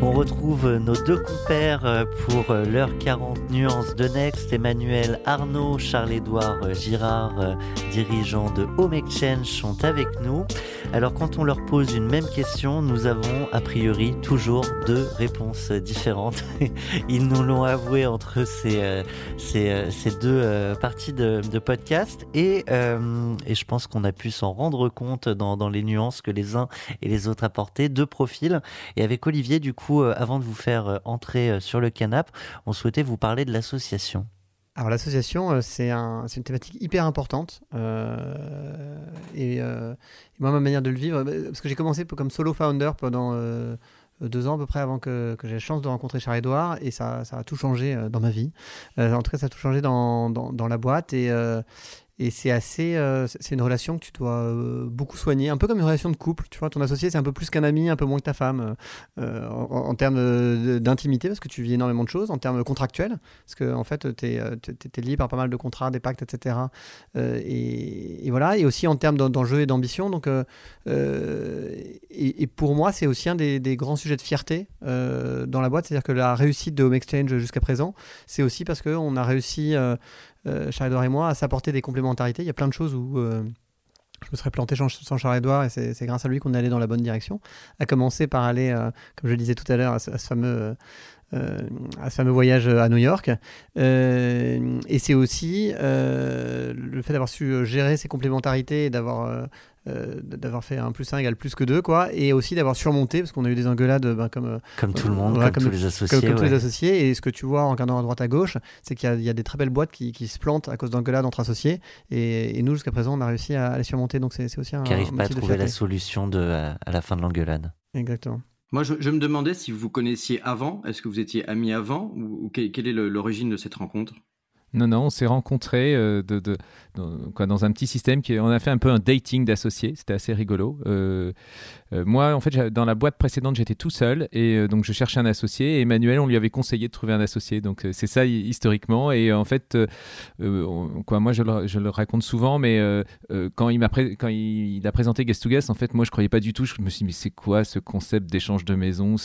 On retrouve nos deux compères pour l'heure 40 nuances de Next, Emmanuel Arnaud, Charles-Édouard Girard, dirigeants de Home Exchange, sont avec nous. Alors quand on leur pose une même question, nous avons a priori toujours deux réponses différentes. Ils nous l'ont avoué entre ces, deux parties de, de podcast et, et je pense qu'on a pu s'en rendre compte dans, dans les nuances que les uns et les autres apportaient. Deux profils. Et avec Olivier, du coup, avant de vous faire entrer sur le canapé, on souhaitait vous parler de l'association. Alors l'association, c'est un, une thématique hyper importante. Euh, et, euh, moi, ma manière de le vivre, parce que j'ai commencé comme solo founder pendant euh, deux ans à peu près avant que, que j'ai la chance de rencontrer Charles-Édouard, et ça, ça, a tout changé dans ma vie. en tout cas, ça a tout changé dans, dans, dans la boîte. Et, et c'est assez, euh, c'est une relation que tu dois euh, beaucoup soigner, un peu comme une relation de couple. Tu vois, ton associé, c'est un peu plus qu'un ami, un peu moins que ta femme, euh, en, termes d'intimité, parce que tu vis énormément de choses, en termes contractuels, parce que en fait, tu es, lié par pas mal de contrats, des pactes, etc. Et, voilà, et aussi en termes d'enjeux et d'ambition. Donc, et, pour moi, c'est aussi un des, des, grands sujets de fierté dans la boîte, c'est-à-dire que la réussite de Home Exchange jusqu'à présent, c'est aussi parce qu'on a réussi Charles-Edouard et moi, à s'apporter des complémentarités. Il y a plein de choses où euh, je me serais planté sans Charles-Edouard et c'est grâce à lui qu'on est allé dans la bonne direction. À commencer par aller, euh, comme je le disais tout à l'heure, à, ce fameux. À ce fameux voyage à New York. Euh, et c'est aussi euh, le fait d'avoir su gérer ces complémentarités et d'avoir euh, d'avoir fait un plus 1 égale plus que 2, quoi, et aussi d'avoir surmonté, parce qu'on a eu des engueulades ben, comme, euh, comme tout le monde, comme, comme, tous les associés. Comme, comme tous les associés, et ce que tu vois en regardant à droite à gauche, c'est qu'il y, y, a des très belles boîtes qui, qui se plantent à cause d'engueulades entre associés, et, et nous, jusqu'à présent, on a réussi à, les surmonter, donc c'est aussi un. Qui n'arrive pas à trouver la solution de, à, à la fin de l'engueulade. Exactement. Moi, je, me demandais si vous connaissiez avant, est-ce que vous étiez amis avant, ou, quelle est l'origine de cette rencontre? Non, non, on s'est rencontrés euh, de, dans, un petit système qui, on a fait un peu un dating d'associés, c'était assez rigolo. Euh, euh, moi, en fait, dans la boîte précédente, j'étais tout seul et euh, donc je cherchais un associé. Et Emmanuel, on lui avait conseillé de trouver un associé. Donc c'est ça historiquement. Et en fait, quoi, moi je le, raconte souvent, mais quand, il, m'a quand il, a présenté Guest to Guest, en fait, moi je croyais pas du tout. Je me suis dit, mais c'est quoi ce concept d'échange de maison?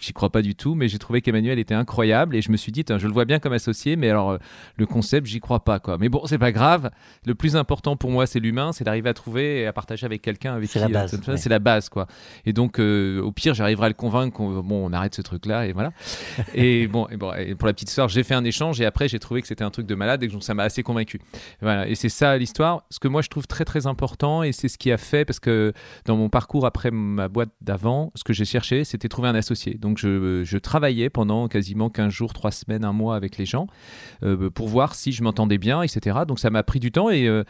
J'y crois pas du tout. Mais j'ai trouvé qu'Emmanuel était incroyable et je me suis dit, je le vois bien comme associé, mais alors le concept, j'y crois pas. Quoi. Mais bon, c'est pas grave. Le plus important pour moi, c'est l'humain, c'est d'arriver à trouver et à partager avec quelqu'un avec qui. C'est la base. C'est la base, quoi. Et donc, euh, au pire, j'arriverai à le convaincre qu'on bon, on arrête ce truc-là et voilà. et bon, et bon et pour la petite sœur, j'ai fait un échange et après, j'ai trouvé que c'était un truc de malade et que ça m'a assez convaincu. Voilà. Et c'est ça l'histoire. Ce que moi, je trouve très très important et c'est ce qui a fait parce que dans mon parcours après ma boîte d'avant, ce que j'ai cherché, c'était trouver un associé. Donc, je, je, travaillais pendant quasiment 15 jours, 3 semaines, un mois avec les gens euh, pour voir si je m'entendais bien, etc. Donc, ça m'a pris du temps et euh,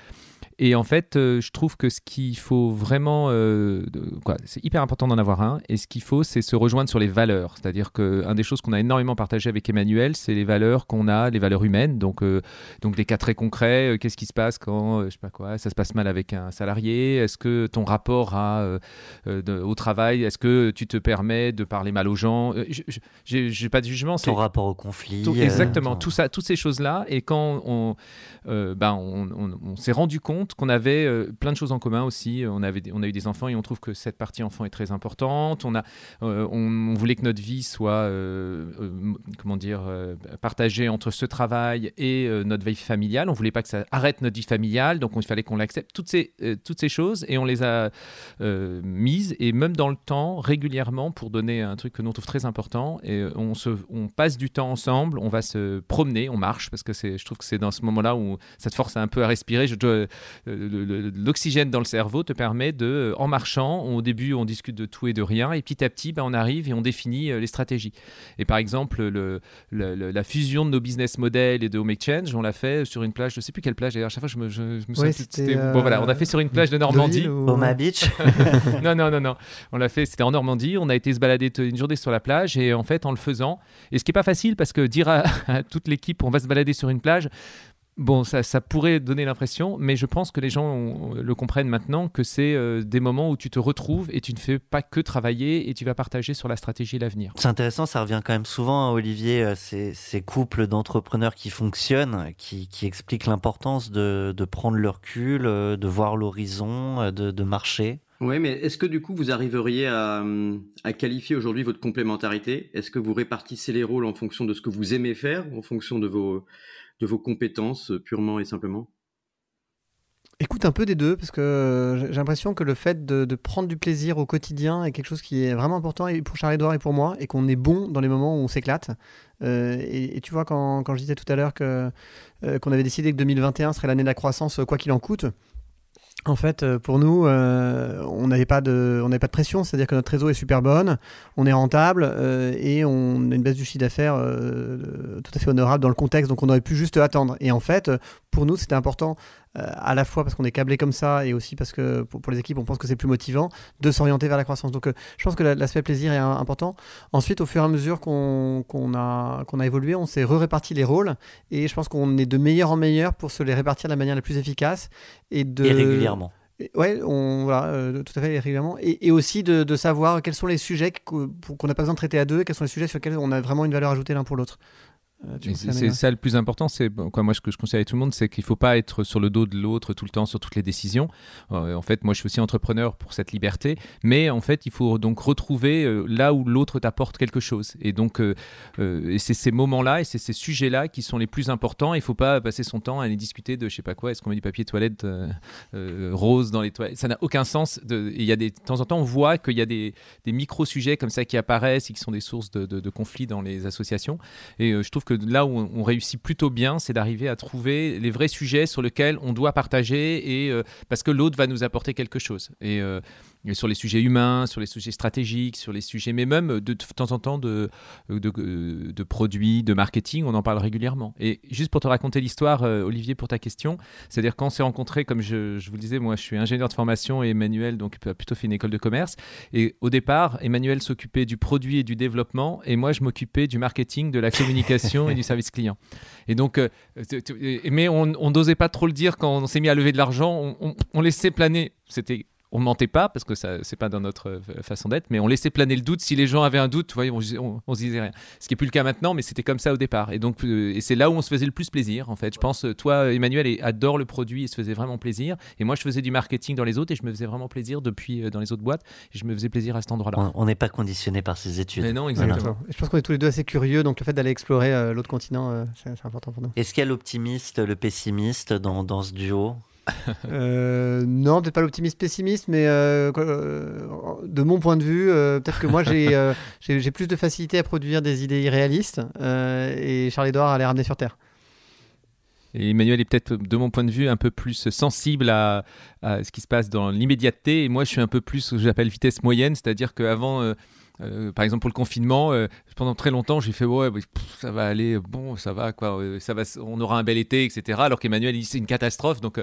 et en fait, euh, je trouve que ce qu'il faut vraiment, euh, c'est hyper important d'en avoir un. Et ce qu'il faut, c'est se rejoindre sur les valeurs. C'est-à-dire qu'une des choses qu'on a énormément partagé avec Emmanuel, c'est les valeurs qu'on a, les valeurs humaines. Donc, euh, donc des cas très concrets. Qu'est-ce qui se passe quand, je sais pas quoi, ça se passe mal avec un salarié? Est-ce que ton rapport à, de, au travail, est-ce que tu te permets de parler mal aux gens? J'ai pas de jugement. Ton rapport au conflit. Tout, exactement. Tout ça, toutes ces choses-là. Et quand on, ben, on, on, on s'est rendu compte qu'on avait euh, plein de choses en commun aussi. On, avait, on a eu des enfants et on trouve que cette partie enfant est très importante. On, a, euh, on, voulait que notre vie soit, euh, comment dire, partagée entre ce travail et notre vie familiale. On voulait pas que ça arrête notre vie familiale, donc il fallait qu'on l'accepte. Toutes ces, toutes ces choses et on les a mises et même dans le temps régulièrement pour donner un truc que nous trouve très important. Et on, se, on passe du temps ensemble, on va se promener, on marche parce que je trouve que c'est dans ce moment-là où ça te force un peu à respirer. Je dois, l'oxygène dans le cerveau te permet de, en marchant, au début on discute de tout et de rien, et petit à petit ben, on arrive et on définit les stratégies. Et par exemple, le, la fusion de nos business models et de Home Exchange, on l'a fait sur une plage, je sais plus quelle plage d'ailleurs, à chaque fois je me, je, me souviens bon voilà, on a fait sur une plage de Normandie. Oma Beach Non, non, non, non. On l'a fait, c'était en Normandie, on a été se balader une journée sur la plage et en fait en le faisant, et ce qui est pas facile parce que dire à, à toute l'équipe on va se balader sur une plage, Bon, ça, ça, pourrait donner l'impression, mais je pense que les gens le comprennent maintenant que c'est euh, des moments où tu te retrouves et tu ne fais pas que travailler et tu vas partager sur la stratégie et l'avenir. C'est intéressant, ça revient quand même souvent, hein, Olivier, euh, ces, ces, couples d'entrepreneurs qui fonctionnent, qui, qui expliquent l'importance de, de, prendre le recul, euh, de voir l'horizon, de, de, marcher. Oui, mais est-ce que du coup vous arriveriez à, à qualifier aujourd'hui votre complémentarité? Est-ce que vous répartissez les rôles en fonction de ce que vous aimez faire, en fonction de vos de vos compétences euh, purement et simplement Écoute un peu des deux, parce que j'ai l'impression que le fait de, prendre du plaisir au quotidien est quelque chose qui est vraiment important pour Charles-Edouard et pour moi, et qu'on est bon dans les moments où on s'éclate. Euh, et, tu vois, quand, quand, je disais tout à l'heure euh, qu'on avait décidé que 2021 serait l'année de la croissance, quoi qu'il en coûte, en fait, pour nous, on n'avait pas de, pas de pression, c'est-à-dire que notre réseau est super bonne, on est rentable et on a une baisse du chiffre d'affaires tout à fait honorable dans le contexte, donc on aurait pu juste attendre. Et en fait, pour nous, c'était important euh, à la fois parce qu'on est câblé comme ça et aussi parce que pour, les équipes, on pense que c'est plus motivant de s'orienter vers la croissance. Donc, euh, je pense que l'aspect plaisir est important. Ensuite, au fur et à mesure qu'on a, qu'on a évolué, on s'est re-réparti les rôles et je pense qu'on est de meilleur en meilleur pour se les répartir de la manière la plus efficace et de. Et régulièrement. Ouais, on, voilà, euh, tout à fait régulièrement. Et, et aussi de, de, savoir quels sont les sujets qu'on n'a pas besoin de traiter à deux, et quels sont les sujets sur lesquels on a vraiment une valeur ajoutée l'un pour l'autre. Euh, c'est ça le plus important. C'est quoi moi ce que je conseille à tout le monde, c'est qu'il faut pas être sur le dos de l'autre tout le temps sur toutes les décisions. Euh, en fait, moi je suis aussi entrepreneur pour cette liberté, mais en fait il faut donc retrouver euh, là où l'autre t'apporte quelque chose. Et donc c'est ces moments-là et c'est ces sujets-là qui sont les plus importants. Il faut pas passer son temps à aller discuter de je sais pas quoi. Est-ce qu'on met du papier toilette rose dans les toilettes? Ça n'a aucun sens. Il y a des de temps en temps on voit qu'il y a des, des micro sujets comme ça qui apparaissent et qui sont des sources de, de, de conflits dans les associations. Et je trouve que là où on, réussit plutôt bien, c'est d'arriver à trouver les vrais sujets sur lesquels on doit partager euh, parce que l'autre va nous apporter quelque chose. Euh, sur les sujets humains, sur les sujets stratégiques, sur les sujets, mais même de, temps en temps de, de, produits, de marketing, on en parle régulièrement. Et juste pour te raconter l'histoire, euh, Olivier, pour ta question, c'est-à-dire quand on s'est rencontrés, comme je, vous le disais, moi je suis ingénieur de formation et Emmanuel donc a plutôt fait une école de commerce. Et au départ, Emmanuel s'occupait du produit et du développement, et moi je m'occupais du marketing, de la communication et du service client. Et donc, euh, mais on n'osait pas trop le dire quand on s'est mis à lever de l'argent, on, on laissait planer. C'était on mentait pas parce que ça c'est pas dans notre euh, façon d'être, mais on laissait planer le doute. Si les gens avaient un doute, voyez, on, on, se disait rien. Ce qui est plus le cas maintenant, mais c'était comme ça au départ. Et donc euh, et c'est là où on se faisait le plus plaisir en fait. Je pense euh, toi Emmanuel adore le produit et se faisait vraiment plaisir. Et moi je faisais du marketing dans les autres et je me faisais vraiment plaisir depuis dans les autres boîtes. Et je me faisais plaisir à cet endroit-là. On n'est pas conditionné par ces études. Mais non exactement. Je pense qu'on est tous les deux assez curieux, donc le fait d'aller explorer l'autre continent, c'est important pour nous. Est-ce qu'il y a l'optimiste, le pessimiste dans, dans ce duo? Euh, non, peut-être pas l'optimiste pessimiste, mais euh, euh, de mon point de vue, peut-être que moi j'ai plus de facilité à produire des idées irréalistes et Charles-Édouard a les ramener sur Terre. Et Emmanuel est peut-être, de mon point de vue, un peu plus sensible à, à ce qui se passe dans l'immédiateté. Et moi, je suis un peu plus ce que j'appelle vitesse moyenne, c'est-à-dire qu'avant euh, par exemple pour le confinement, euh, pendant très longtemps j'ai fait ouais ça va aller, bon ça va quoi, euh, ça va, on aura un bel été etc. Alors qu'Emmanuel c'est une catastrophe donc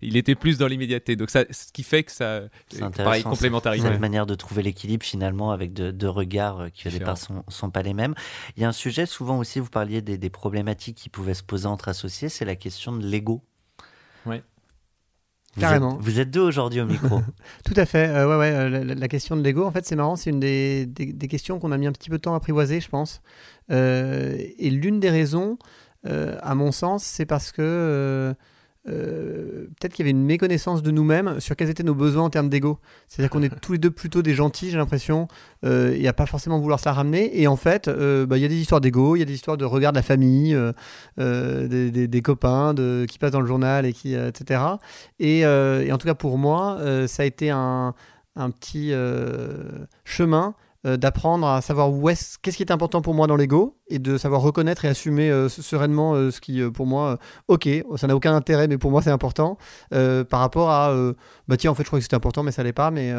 il était plus dans l'immédiateté donc ça, ce qui fait que ça pareil complémentarité. C'est une manière de trouver l'équilibre finalement avec deux, regards qui au départ sont, sont pas les mêmes. Il y a un sujet souvent aussi vous parliez des, des problématiques qui pouvaient se poser entre associés, c'est la question de l'ego. Ouais. Vous Carrément. Êtes, vous êtes deux aujourd'hui au micro. Tout à fait. Euh, ouais, ouais, euh, la, question de l'ego, en fait, c'est marrant. C'est une des, des, questions qu'on a mis un petit peu de temps à apprivoiser, je pense. Euh, et l'une des raisons, à mon sens, c'est parce que euh, peut-être qu'il y avait une méconnaissance de nous-mêmes sur quels étaient nos besoins en termes d'ego. C'est-à-dire qu'on est tous les deux plutôt des gentils, j'ai l'impression. Euh, il n'y a pas forcément vouloir se la ramener. Et en fait, euh, bah, il y a des histoires d'ego, il y a des histoires de regard de la famille, des, des, copains de, qui passent dans le journal, et qui, etc. Et, et, en tout cas, pour moi, ça a été un, un petit chemin euh, d'apprendre à savoir où est qu'est-ce qui est important pour moi dans l'ego et de savoir reconnaître et assumer euh, sereinement euh, ce qui pour moi ok ça n'a aucun intérêt mais pour moi c'est important par rapport à bah tiens en fait je crois que c'était important mais ça l'est pas mais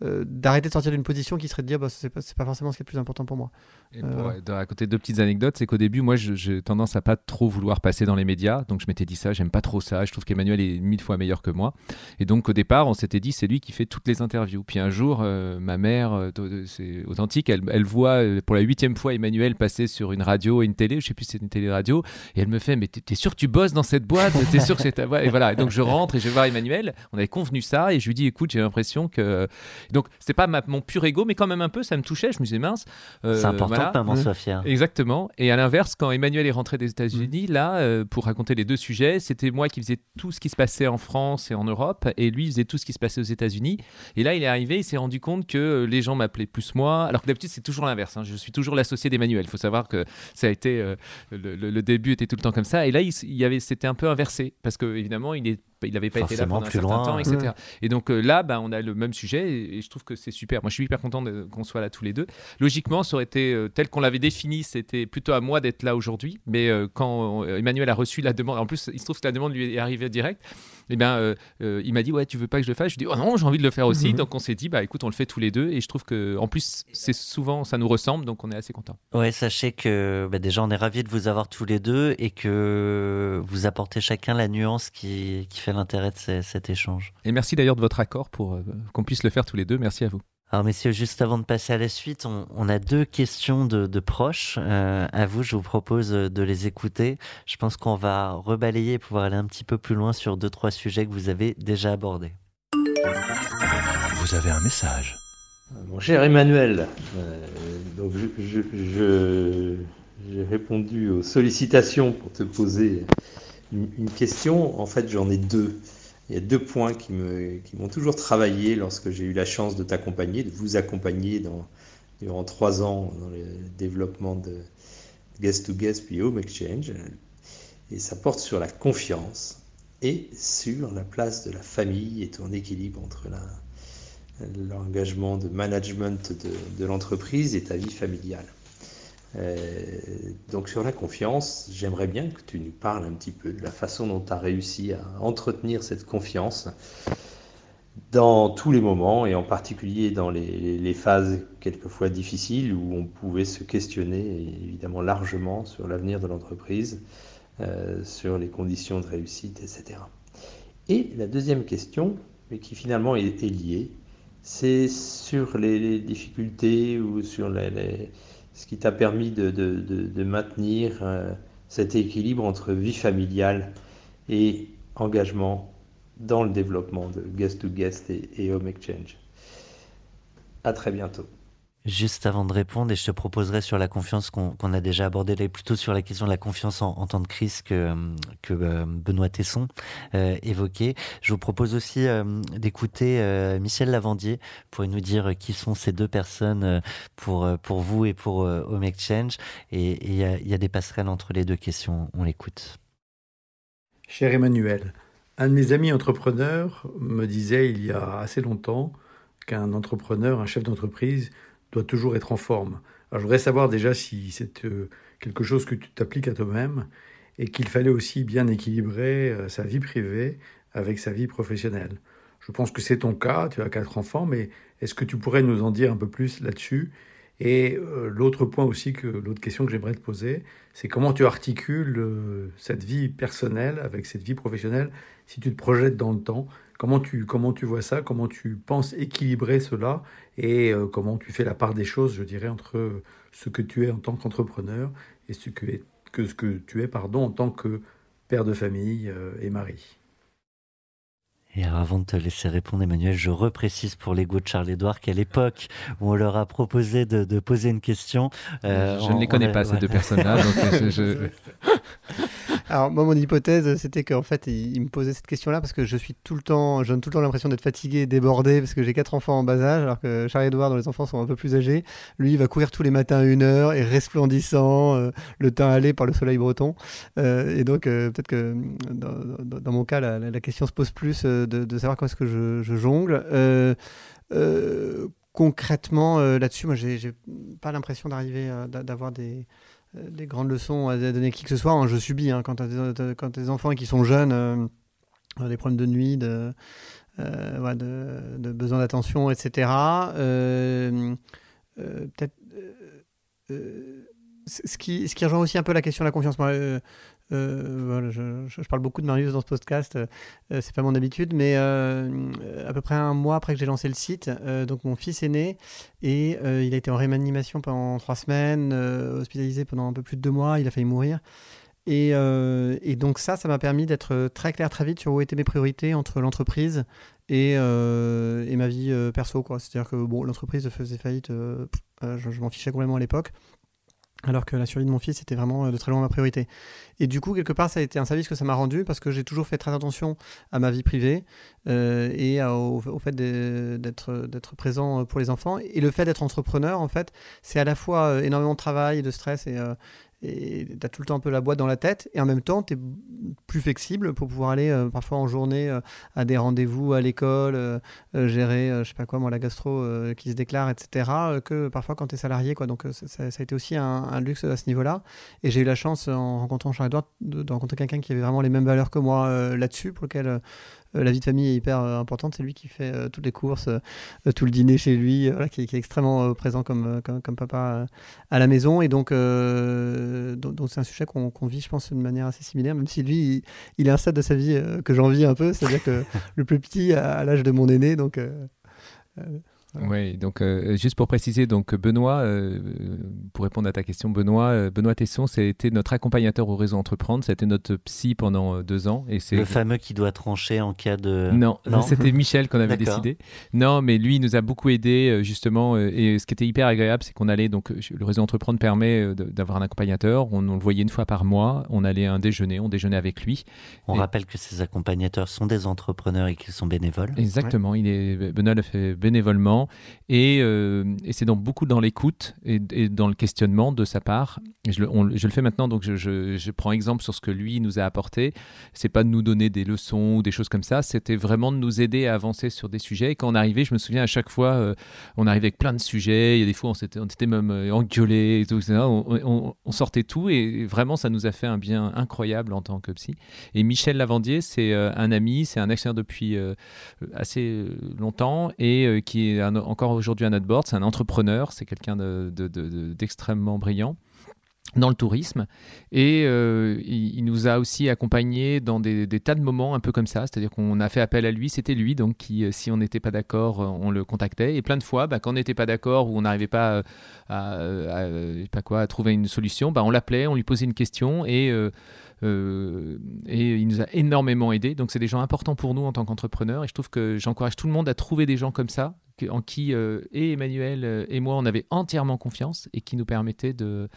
d'arrêter de sortir d'une position qui serait de dire bah c'est pas, pas forcément ce qui est le plus important pour moi. Et pour, à côté deux petites anecdotes c'est qu'au début moi j'ai tendance à pas trop vouloir passer dans les médias donc je m'étais dit ça j'aime pas trop ça je trouve qu'Emmanuel est mille fois meilleur que moi. Et donc au départ on s'était dit c'est lui qui fait toutes les interviews. Puis un jour ma mère c'est authentique. Elle, voit euh, pour la huitième fois Emmanuel passer sur une radio et une télé, je sais plus si c'est une télé-radio, et elle me fait Mais t'es sûr que tu bosses dans cette boîte? T'es sûr que c'est ta Et voilà, donc je rentre et je vais voir Emmanuel. On avait convenu ça, et je lui dis Écoute, j'ai l'impression que. Donc, c'est pas mon pur ego, mais quand même un peu, ça me touchait. Je me disais Mince. Euh, c'est important voilà. que maman soit fière. Exactement. Et à l'inverse, quand Emmanuel est rentré des États-Unis, mmh. là, euh, pour raconter les deux sujets, c'était moi qui faisais tout ce qui se passait en France et en Europe, et lui faisait tout ce qui se passait aux États-Unis. Et là, il est arrivé, il s'est rendu compte que les gens m'appelaient plus moi, alors que d'habitude, c'est toujours l'inverse. Hein. Je suis toujours l'associé d'Emmanuel. Il faut savoir que ça a été euh, le, début était tout le temps comme ça. Et là, il, y c'était un peu inversé parce que évidemment, il est il n'avait pas été là pendant un certain temps, etc. Et donc euh, là, bah, on a le même sujet et, je trouve que c'est super. Moi, je suis hyper content qu'on soit là tous les deux. Logiquement, ça aurait été euh, tel qu'on l'avait défini, c'était plutôt à moi d'être là aujourd'hui. Mais quand Emmanuel a reçu la demande, en plus, il se trouve que la demande lui est arrivée direct. Et eh bien, il m'a dit ouais, tu veux pas que je le fasse? Je dis oh non, j'ai envie de le faire aussi. Mhm. Donc on s'est dit bah écoute, on le fait tous les deux. Et je trouve que en plus, c'est souvent ça nous ressemble, donc on est assez content. Ouais, sachez que bah, déjà on est ravis de vous avoir tous les deux et que vous apportez chacun la nuance qui, qui fait l'intérêt de cet échange. Et merci d'ailleurs de votre accord pour euh, qu'on puisse le faire tous les deux. Merci à vous. Alors messieurs, juste avant de passer à la suite, on, a deux questions de, proches. Euh, à vous, je vous propose de les écouter. Je pense qu'on va rebalayer et pouvoir aller un petit peu plus loin sur deux, trois sujets que vous avez déjà abordés. Vous avez un message. Mon cher Emmanuel, euh, donc je, j'ai répondu aux sollicitations pour te poser une, question. En fait, j'en ai deux. Il y a deux points qui, me, qui m'ont toujours travaillé lorsque j'ai eu la chance de t'accompagner, de vous accompagner durant trois ans dans le développement de Guest to Guest puis Home Exchange. Et ça porte sur la confiance et sur la place de la famille et ton équilibre entre l'engagement de management de, l'entreprise et ta vie familiale. Euh, donc sur la confiance, j'aimerais bien que tu nous parles un petit peu de la façon dont tu as réussi à entretenir cette confiance dans tous les moments et en particulier dans les, phases quelquefois difficiles où on pouvait se questionner évidemment largement sur l'avenir de l'entreprise, euh, sur les conditions de réussite, etc. Et la deuxième question, mais qui finalement est liée, c'est sur les, difficultés ou sur ce qui t'a permis de, maintenir euh, cet équilibre entre vie familiale et engagement dans le développement de Guest to Guest et, et Home Exchange. À très bientôt. Juste avant de répondre, et je te proposerai sur la confiance qu'on a déjà abordé, plutôt sur la question de la confiance en, temps de crise que, que euh, Benoît Tesson euh, évoquait. Je vous propose aussi euh, d'écouter Michel Lavandier pour nous dire qui sont ces deux personnes pour, pour vous et pour Home Exchange. Et il y, y, a des passerelles entre les deux questions. On l'écoute. Cher Emmanuel, un de mes amis entrepreneurs me disait il y a assez longtemps qu'un entrepreneur, un chef d'entreprise, doit toujours être en forme. Alors je voudrais savoir déjà si c'est euh, quelque chose que tu t'appliques à toi-même et qu'il fallait aussi bien équilibrer euh, sa vie privée avec sa vie professionnelle. Je pense que c'est ton cas, tu as quatre enfants, mais est-ce que tu pourrais nous en dire un peu plus là-dessus? Et euh, l'autre point aussi, que l'autre question que j'aimerais te poser, c'est comment tu articules cette vie personnelle avec cette vie professionnelle si tu te projettes dans le temps? Comment tu, comment tu vois ça? Comment tu penses équilibrer cela? Et euh, comment tu fais la part des choses, je dirais, entre ce que tu es en tant qu'entrepreneur et ce que, que, ce que tu es pardon, en tant que père de famille euh, et mari et avant de te laisser répondre, Emmanuel, je reprécise pour l'ego de Charles-Édouard qu'à l'époque où on leur a proposé de, poser une question. Euh, je ne les connais pas, ces deux personnes-là. Alors, moi, mon hypothèse, c'était qu'en fait, il, me posait cette question-là parce que je suis tout le temps, je donne tout le temps l'impression d'être fatigué, débordé, parce que j'ai quatre enfants en bas âge, alors que Charles-Édouard, dont les enfants sont un peu plus âgés, lui, il va courir tous les matins à une heure et resplendissant, euh, le teint allé par le soleil breton. Euh, et donc, peut-être que dans, mon cas, la, question se pose plus de, savoir comment est-ce que je, jongle. concrètement, là-dessus, moi, j'ai pas l'impression d'arriver, d'a- d'avoir des, des grandes leçons à donner qui que ce soit. hein. Je subis hein, quand tu as, des enfants qui sont jeunes, euh, des problèmes de nuit, de, euh, besoin d'attention, etc. Euh, euh, Peut-être. euh, euh, ce qui, ce qui rejoint aussi un peu la question de la confiance. Euh, euh, voilà, je, parle beaucoup de Marius dans ce podcast, euh, euh, c'est pas mon habitude, mais euh, à peu près un mois après que j'ai lancé le site, euh, donc mon fils est né et euh, il a été en réanimation pendant trois semaines, euh, hospitalisé pendant un peu plus de deux mois, il a failli mourir. Et, euh, donc ça, ça m'a permis d'être très clair très vite sur où étaient mes priorités entre l'entreprise et, euh, ma vie euh, perso. C'est-à-dire que bon, l'entreprise faisait faillite, euh, euh, je m'en fichais complètement à l'époque. Alors que la survie de mon fils était vraiment euh, de très loin ma priorité. Et du coup, quelque part, ça a été un service que ça m'a rendu parce que j'ai toujours fait très attention à ma vie privée euh, et au, fait d'être présent pour les enfants. Et le fait d'être entrepreneur, en fait, c'est à la fois euh, énormément de travail de stress et, euh, et tu as tout le temps un peu la boîte dans la tête et en même temps, tu es plus flexible pour pouvoir aller euh, parfois en journée euh, à des rendez-vous à l'école, euh, gérer, je sais pas quoi, moi, la gastro qui se déclare, etc., que parfois quand tu es salarié. Quoi. Donc, ça, a été aussi un, luxe à ce niveau-là. Et j'ai eu la chance, en rencontrant Charles-Edouard, de, de rencontrer quelqu'un qui avait vraiment les mêmes valeurs que moi là-dessus, pour lequel la vie de famille est hyper euh, importante. C'est lui qui fait euh, toutes les courses, euh, euh, tout le dîner chez lui, euh, voilà, qui, qui est extrêmement euh, présent comme, euh, comme, comme papa euh, à la maison. Et donc, euh, donc, c'est un sujet qu'on qu'on vit, je pense, d'une manière assez similaire, même si lui, il, il est un stade de sa vie euh, que j'envie un peu. C'est-à-dire que le plus petit à, à l'âge de mon aîné, donc. euh, euh, Oui, donc euh, juste pour préciser, donc Benoît, euh, pour répondre à ta question, Benoît, euh, Benoît Tesson, c'était notre accompagnateur au réseau Entreprendre, c'était notre psy pendant euh, deux ans, et c'est Le fameux qui doit trancher en cas de. non, Non c'était Michel qu'on avait décidé. Non, mais lui, il nous a beaucoup aidé euh, justement. euh, et ce qui était hyper agréable, c'est qu'on allait donc le réseau entreprendre permet euh, d'avoir un accompagnateur. On, on le voyait une fois par mois. On allait à un déjeuner, on déjeunait avec lui. On Et- rappelle que ces accompagnateurs sont des entrepreneurs et qu'ils sont bénévoles. Exactement. Il est Benoît le fait bénévolement et, euh, et c'est donc beaucoup dans l'écoute et, dans le questionnement de sa part. Je, le, fais maintenant, donc je, prends exemple sur ce que lui nous a apporté. C'est pas de nous donner des leçons ou des choses comme ça. C'était vraiment de nous aider à avancer sur des sujets. Et quand on arrivait, je me souviens à chaque fois, euh, on arrivait avec plein de sujets. Il y a des fois, on s'était, était même euh, engueulés tout. On, on- sortait tout et vraiment, ça nous a fait un bien incroyable en tant que psy. Et Michel Lavandier, c'est un ami, c'est un actionnaire depuis assez longtemps et qui est un- encore aujourd'hui à notre board. C'est un entrepreneur, c'est quelqu'un de- de- de- de- d'extrêmement brillant dans le tourisme et euh, il, nous a aussi accompagnés dans des, tas de moments un peu comme ça c'est-à-dire qu'on a fait appel à lui c'était lui donc qui euh, si on n'était pas d'accord euh, on le contactait et plein de fois bah, quand on n'était pas d'accord ou on n'arrivait pas à, trouver une solution bah, on l'appelait on lui posait une question et et il nous a énormément aidé. Donc, c'est des gens importants pour nous en tant qu'entrepreneurs. Et je trouve que j'encourage tout le monde à trouver des gens comme ça, en qui euh, et Emmanuel euh, et moi, on avait entièrement confiance et qui nous permettaient de,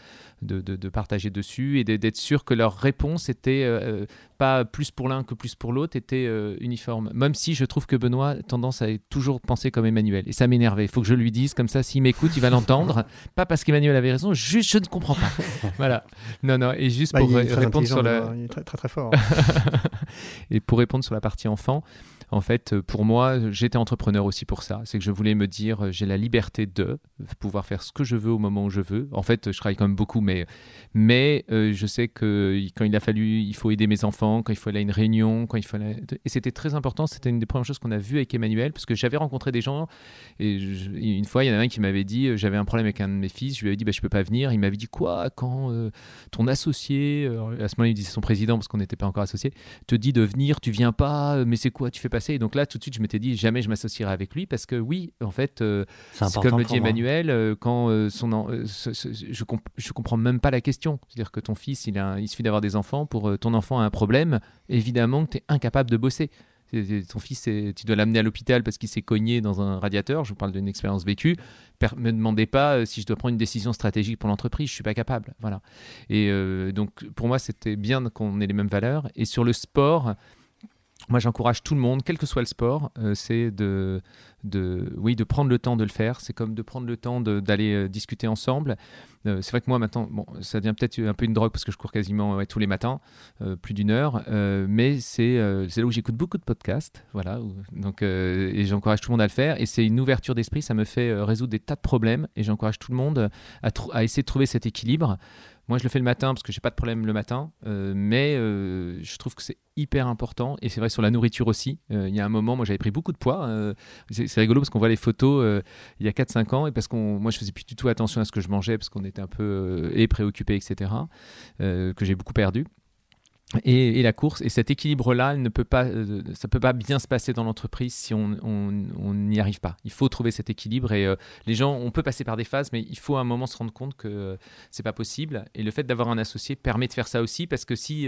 de, de- de partager dessus et d'être sûr que leur réponse était euh, pas plus pour l'un que plus pour l'autre, était euh, uniforme. Même si je trouve que Benoît a tendance à toujours penser comme Emmanuel. Et ça m'énervait. Il faut que je lui dise, comme ça, s'il m'écoute, il va l'entendre. pas parce qu'Emmanuel avait raison, juste je ne comprends pas. voilà. Non, non. Et juste bah, pour répondre sur la. Il est très très, très fort. et pour répondre sur la partie enfant, en fait, euh, pour moi, j'étais entrepreneur aussi pour ça. C'est que je voulais me dire, euh, j'ai la liberté de pouvoir faire ce que je veux au moment où je veux. En fait, je travaille quand même beaucoup, mais, euh, je sais que quand il a fallu, il faut aider mes enfants, quand il faut aller à une réunion, quand il faut aller... Et c'était très important. C'était une des premières choses qu'on a vues avec Emmanuel, parce que j'avais rencontré des gens, et une fois, il y en a un qui m'avait dit, j'avais un problème avec un de mes fils, je lui avais dit, bah, je peux pas venir. Il m'avait dit, quoi, quand ton associé, à ce moment-là, il disait son président, parce qu'on n'était pas encore associé, te dit de venir, tu viens pas, mais c'est quoi, tu fais Et donc là, tout de suite, je m'étais dit, jamais je m'associerai avec lui, parce que oui, en fait, euh, C'est comme le dit. Emmanuel, euh, quand euh, son en- ce- ce- je, comp- je comprends même pas la question. C'est-à-dire que ton fils, il, a, il suffit d'avoir des enfants, pour ton enfant a un problème, évidemment que tu es incapable de bosser. Ton fils, tu dois l'amener à l'hôpital parce qu'il s'est cogné dans un radiateur. Je vous parle d'une expérience vécue. Per- me demandez pas si je dois prendre une décision stratégique pour l'entreprise. Je suis pas capable. Voilà. Et euh, donc, pour moi, c'était bien qu'on ait les mêmes valeurs. Et sur le sport, moi, j'encourage tout le monde, quel que soit le sport, euh, c'est de, oui, de prendre le temps de le faire. C'est comme de prendre le temps d'aller euh, discuter ensemble. Euh, c'est vrai que moi, maintenant, bon, ça devient peut-être un peu une drogue parce que je cours quasiment tous les matins, plus d'une heure. mais c'est là où j'écoute beaucoup de podcasts. Voilà, donc, et j'encourage tout le monde à le faire. Et c'est une ouverture d'esprit. Ça me fait résoudre des tas de problèmes. Et j'encourage tout le monde à, essayer de trouver cet équilibre. Moi, je le fais le matin parce que j'ai pas de problème le matin, euh, mais euh, je trouve que c'est hyper important et c'est vrai sur la nourriture aussi. Euh, il y a un moment, moi, j'avais pris beaucoup de poids. c'est rigolo parce qu'on voit les photos il y a 4-5 ans et parce qu'on, moi, je faisais plus du tout attention à ce que je mangeais parce qu'on était un peu et préoccupé, etc. que j'ai beaucoup perdu et, la course. Et cet équilibre-là, ne peut pas, euh, ça peut pas bien se passer dans l'entreprise si on n'y arrive pas. Il faut trouver cet équilibre. Et euh, les gens, on peut passer par des phases, mais il faut à un moment se rendre compte que euh, c'est pas possible. Et le fait d'avoir un associé permet de faire ça aussi, parce que si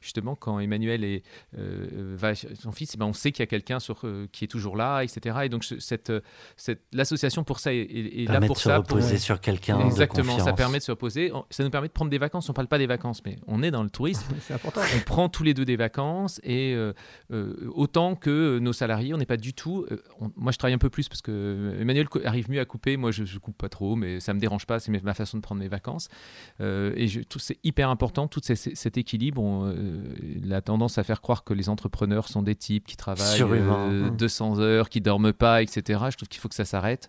justement quand Emmanuel est, va son fils, eh ben on sait qu'il y a quelqu'un sur qui est toujours là, etc. Et donc cette, cette l'association pour ça est, là pour de se ça. reposer sur quelqu'un. Exactement, ça permet de se reposer. Ça nous permet de prendre des vacances. On parle pas des vacances, mais on est dans le tourisme. c'est important on prend tous les deux des vacances et euh, euh, autant que nos salariés, on n'est pas du tout. Euh, moi, je travaille un peu plus parce que Emmanuel arrive mieux à couper. Moi, je, ne coupe pas trop, mais ça me dérange pas. C'est ma façon de prendre mes vacances. et c'est hyper important, tout cet équilibre. On, la tendance à faire croire que les entrepreneurs sont des types qui travaillent 200 heures, qui dorment pas, etc. Je trouve qu'il faut que ça s'arrête.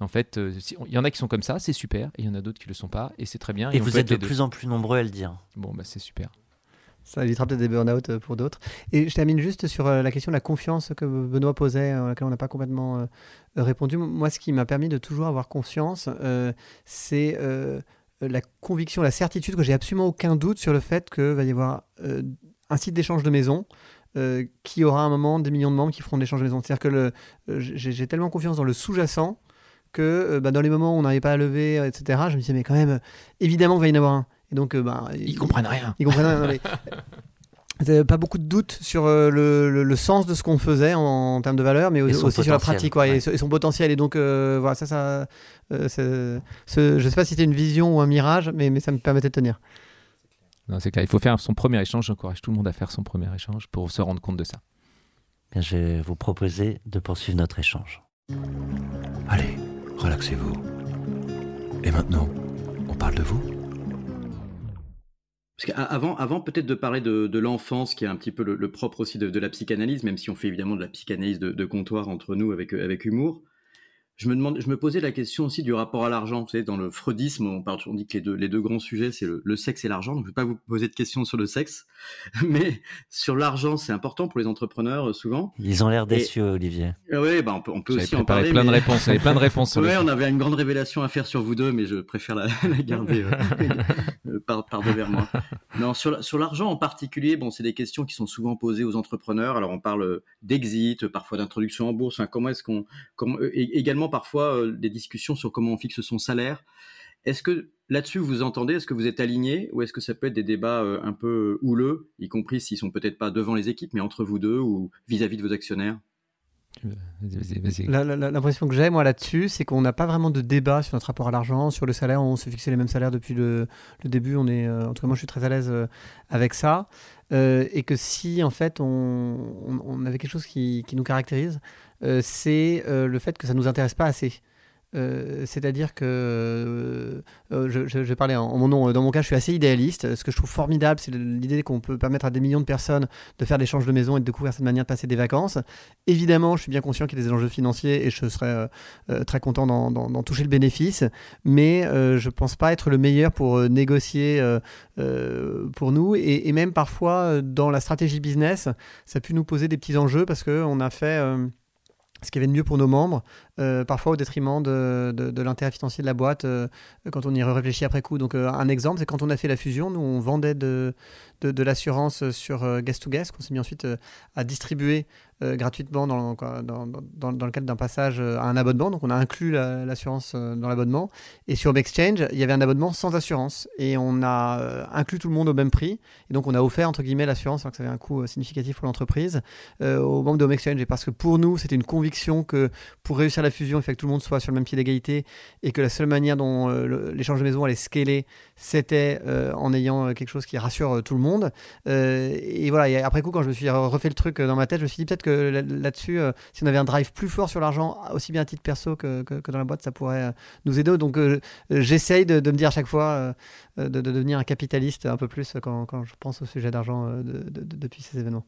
En fait, il y en a qui sont comme ça, c'est super, et il y en a d'autres qui le sont pas, et c'est très bien. Et, vous êtes de plus en plus nombreux à le dire. Bon, bah c'est super. Ça évitera peut-être des burn-out euh, pour d'autres. Et je termine juste sur euh, la question de la confiance que Benoît posait, à laquelle on n'a pas complètement euh, répondu. Moi, ce qui m'a permis de toujours avoir confiance, c'est la conviction, la certitude que j'ai absolument aucun doute sur le fait qu'il va y avoir un site d'échange de maison. qui aura un moment des millions de membres qui feront de l'échange de maison. C'est-à-dire que j'ai tellement confiance dans le sous-jacent que bah, dans les moments où on n'arrivait pas à lever, etc., je me disais, mais quand même, évidemment, il va y en avoir un donc, euh, bah, ils, comprennent rien. Ils comprennent rien. pas beaucoup de doutes sur euh, le, sens de ce qu'on faisait en, termes de valeur, mais aussi sur la pratique quoi, et, son potentiel. Et donc, euh, voilà, ça, ça ce, je sais pas si c'était une vision ou un mirage, mais, mais ça me permettait de tenir. C'est clair, il faut faire son premier échange. J'encourage tout le monde à faire son premier échange pour se rendre compte de ça. Bien, je vais vous proposer de poursuivre notre échange. Allez, relaxez-vous. Et maintenant, on parle de vous parce avant peut-être de parler de, l'enfance, qui est un petit peu le, propre aussi de, la psychanalyse, même si on fait évidemment de la psychanalyse de, de comptoir entre nous avec humour, je me, demande, je me posais la question aussi du rapport à l'argent. Vous savez, dans le freudisme, on, parle, on dit que les deux, les deux grands sujets, c'est le, sexe et l'argent. Donc, je ne vais pas vous poser de questions sur le sexe, mais sur l'argent, c'est important pour les entrepreneurs, euh, souvent. Ils ont l'air déçus, Olivier. Oui, bah, on peut, on peut aussi en parler. plein de réponses. avait plein de réponses. ouais, on avait une grande révélation à faire sur vous deux, mais je préfère la, garder euh, euh, par, par devers moi. Non, sur, sur l'argent en particulier, bon, c'est des questions qui sont souvent posées aux entrepreneurs. Alors, on parle d'exit, parfois d'introduction en bourse. Enfin, comment est-ce qu'on, également parfois euh, des discussions sur comment on fixe son salaire. Est-ce que là-dessus vous entendez Est-ce que vous êtes aligné ou est-ce que ça peut être des débats euh, un peu houleux, y compris s'ils sont peut-être pas devant les équipes, mais entre vous deux ou vis-à-vis de vos actionnaires? L'impression que j'ai, moi, là-dessus, c'est qu'on n'a pas vraiment de débat sur notre rapport à l'argent, sur le salaire. On se fixait les mêmes salaires depuis le, début. On est, euh, en tout cas, moi, je suis très à l'aise avec ça. et que si, en fait, on, avait quelque chose qui, qui nous caractérise, euh, c'est euh, le fait que ça ne nous intéresse pas assez. Euh, c'est-à-dire que je, vais parler en, mon nom. Dans mon cas, je suis assez idéaliste. Ce que je trouve formidable, c'est l'idée qu'on peut permettre à des millions de personnes de faire des l'échange de maison et de découvrir cette manière de passer des vacances. Évidemment, je suis bien conscient qu'il y a des enjeux financiers et je serais très content d'en toucher le bénéfice, mais je ne pense pas être le meilleur pour négocier pour nous. Et, et, même parfois, dans la stratégie business, ça a pu nous poser des petits enjeux parce qu'on a fait ce qu'il y avait de mieux pour nos membres, euh, parfois au détriment de, de, l'intérêt financier de la boîte euh, quand on y réfléchit après coup. Donc euh, un exemple, c'est quand on a fait la fusion, nous on vendait de, de l'assurance sur guest to guest, qu'on s'est mis ensuite à distribuer euh, gratuitement dans, dans, dans, le cadre d'un passage euh, à un abonnement. Donc on a inclus l'assurance euh, dans l'abonnement. Et sur Exchange, il y avait un abonnement sans assurance. Et on a inclus tout le monde au même prix. Et donc on a offert, entre guillemets, l'assurance, alors que ça avait un coût significatif pour l'entreprise, aux membres de Exchange. Et parce que pour nous, c'était une conviction que pour réussir la fusion, il fallait que tout le monde soit sur le même pied d'égalité et que la seule manière dont l'échange de maison allait scaler, c'était en ayant quelque chose qui rassure tout le monde. et voilà, et après coup, quand je me suis refait le truc dans ma tête, je me suis dit peut-être que là-dessus, euh, si on avait un drive plus fort sur l'argent, aussi bien à titre perso que, que, dans la boîte, ça pourrait euh, nous aider. Donc euh, j'essaye de, me dire à chaque fois de, de, devenir un capitaliste un peu plus quand, quand je pense au sujet d'argent depuis ces événements.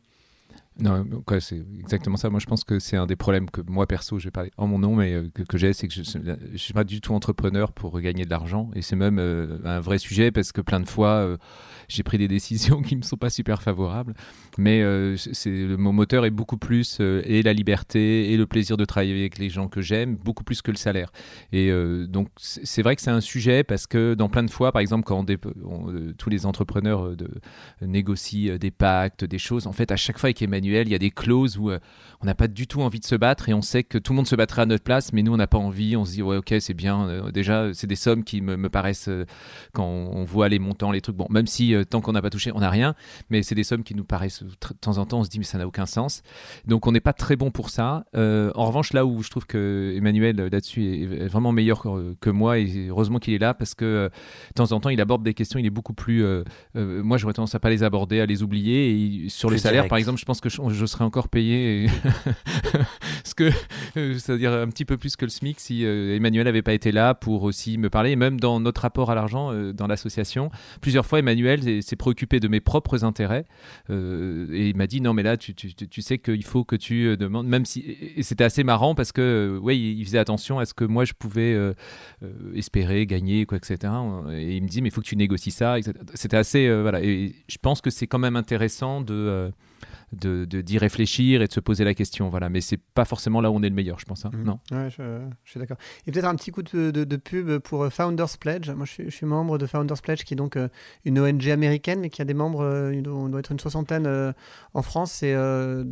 Non, c'est exactement ça. Moi, je pense que c'est un des problèmes que moi, perso, je vais parler en mon nom, mais que j'ai, c'est que je ne suis pas du tout entrepreneur pour gagner de l'argent. Et c'est même un vrai sujet parce que plein de fois, j'ai pris des décisions qui me sont pas super favorables. Mais euh, mon moteur est beaucoup plus euh, et la liberté et le plaisir de travailler avec les gens que j'aime, beaucoup plus que le salaire. Et euh, donc c'est vrai que c'est un sujet parce que dans plein de fois, par exemple, quand tous les entrepreneurs négocient des pactes, des choses, en fait, à chaque fois avec Emmanuel, il y a des clauses où on n'a pas du tout envie de se battre et on sait que tout le monde se battrait à notre place, mais nous on n'a pas envie. On se dit ouais ok c'est bien. déjà c'est des sommes qui me, me paraissent quand on voit les montants, les trucs. Bon même si euh, tant qu'on n'a pas touché, on n'a rien. Mais c'est des sommes qui nous paraissent de temps en temps, on se dit mais ça n'a aucun sens. Donc on n'est pas très bon pour ça. Euh, en revanche, là où je trouve que Emmanuel euh, là-dessus est vraiment meilleur que, moi, et heureusement qu'il est là parce que de temps en temps il aborde des questions, il est beaucoup plus. moi j'aurais tendance à pas les aborder, à les oublier. Et sur le salaire, par exemple, je pense que je, serais encore payé, ce que c'est-à-dire un petit peu plus que le SMIC si Emmanuel n'avait pas été là pour aussi me parler. Et même dans notre rapport à l'argent dans l'association, plusieurs fois Emmanuel s'est préoccupé de mes propres intérêts. Euh, et il m'a dit non, mais là, tu, tu, tu sais qu'il faut que tu euh, demandes, même si. C'était assez marrant parce que, euh, ouais, il, faisait attention à ce que moi je pouvais espérer, gagner, quoi, etc. Et il me dit, mais il faut que tu négocies ça. C'était assez. voilà. Et je pense que c'est quand même intéressant de de d'y réfléchir et de se poser la question. Voilà, mais c'est pas forcément là où on est le meilleur, je pense. Hein. Mhm. Non. Ouais, je, suis d'accord. Et peut-être un petit coup de, de, pub pour euh, Founders Pledge. Moi, je suis, membre de Founders Pledge, qui est donc euh, une ONG américaine, mais qui a des membres, euh, on doit être une soixantaine en France, c'est de,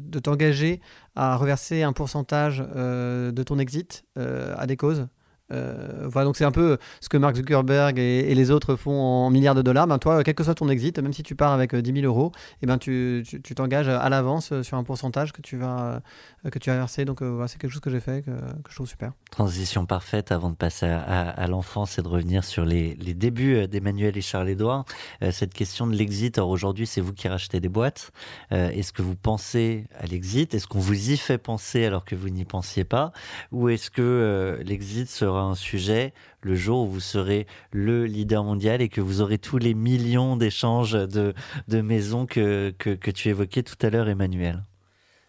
de t'engager à reverser un pourcentage de ton exit à des causes. Euh, voilà, donc c'est un peu ce que Mark Zuckerberg et, les autres font en milliards de dollars. Ben toi, quel que soit ton exit, même si tu pars avec 10 euh, 000 euros, et eh ben tu t'engages à l'avance euh, sur un pourcentage que tu vas, que tu vas verser. Donc voilà, c'est quelque chose que j'ai fait, que, que, je trouve super. Transition parfaite avant de passer à, l'enfance et de revenir sur les, les débuts d'Emmanuel et Charles-Édouard. cette question de l'exit, alors aujourd'hui c'est vous qui rachetez des boîtes. est-ce que vous pensez à l'exit? Est-ce qu'on vous y fait penser alors que vous n'y pensiez pas? Ou est-ce que l'exit sera un sujet le jour où vous serez le leader mondial et que vous aurez tous les millions d'échanges de, de maisons que, que, tu évoquais tout à l'heure, Emmanuel?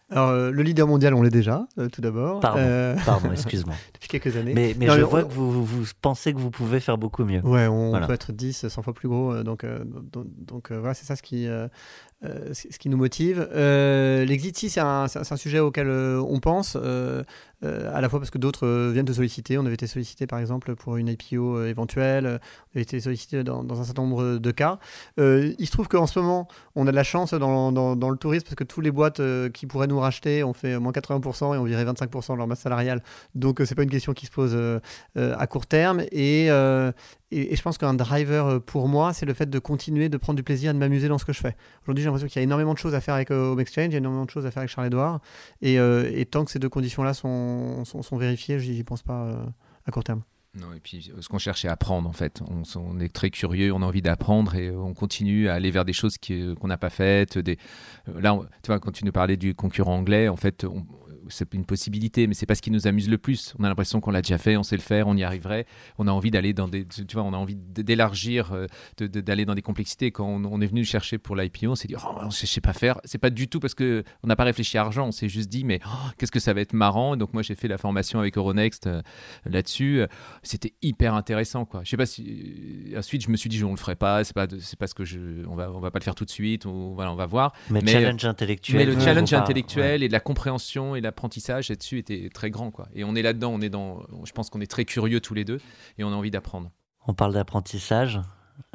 Alors, euh, le leader mondial, on l'est déjà, euh, tout d'abord. Pardon, euh, pardon excuse-moi. Depuis quelques années. Mais, mais je vois que vous, vous, pensez que vous pouvez faire beaucoup mieux. Ouais, on peut être 10, 100 fois plus gros. Donc, donc, donc voilà, c'est ça ce qui, ce qui nous motive. L'exit, si, c'est un, sujet auquel on pense. Euh, à la fois parce que d'autres euh, viennent te solliciter. On avait été sollicité par exemple pour une IPO euh, éventuelle, on avait été sollicité dans, un certain nombre de cas. il se trouve qu'en ce moment, on a de la chance dans, le tourisme parce que tous les boîtes qui pourraient nous racheter ont fait moins 80% et on virait 25% de leur masse salariale. Donc c'est pas une question qui se pose à court terme. Et, et, je pense qu'un driver pour moi, c'est le fait de continuer de prendre du plaisir et de m'amuser dans ce que je fais. Aujourd'hui, j'ai l'impression qu'il y a énormément de choses à faire avec Home Exchange, énormément de choses à faire avec Charles-Edouard. Et, et tant que ces deux conditions-là sont sont, sont, vérifiés, j'y pense pas euh, à court terme. Non, et puis ce qu'on cherche, c'est apprendre en fait. On, est très curieux, on a envie d'apprendre et on continue à aller vers des choses qu'on n'a pas faites. Euh, là, tu vois, quand tu nous parlais du concurrent anglais, en fait, c'est une possibilité, mais c'est pas ce qui nous amuse le plus. On a l'impression qu'on l'a déjà fait, on sait le faire, on y arriverait. On a envie d'aller dans des, tu vois, on a envie d'élargir, euh, d'aller dans des complexités. Quand on, est venu chercher pour l'IPO, on s'est dit, oh, on sait, sais pas faire. C'est pas du tout parce que on n'a pas réfléchi à argent. On s'est juste dit, mais oh, qu'est-ce que ça va être marrant. Donc moi, j'ai fait la formation avec Euronext euh, là-dessus. C'était hyper intéressant, quoi. Je sais pas si ensuite je me suis dit, on le ferait pas. C'est pas, c'est parce que je, on va, on va pas le faire tout de suite. Ou voilà, on va voir. Mais, challenge intellectuel. Mais le challenge intellectuel et de la compréhension et de la l'apprentissage là-dessus était très grand. Quoi. Et on est là-dedans, on est dans, je pense qu'on est très curieux tous les deux et on a envie d'apprendre. On parle d'apprentissage.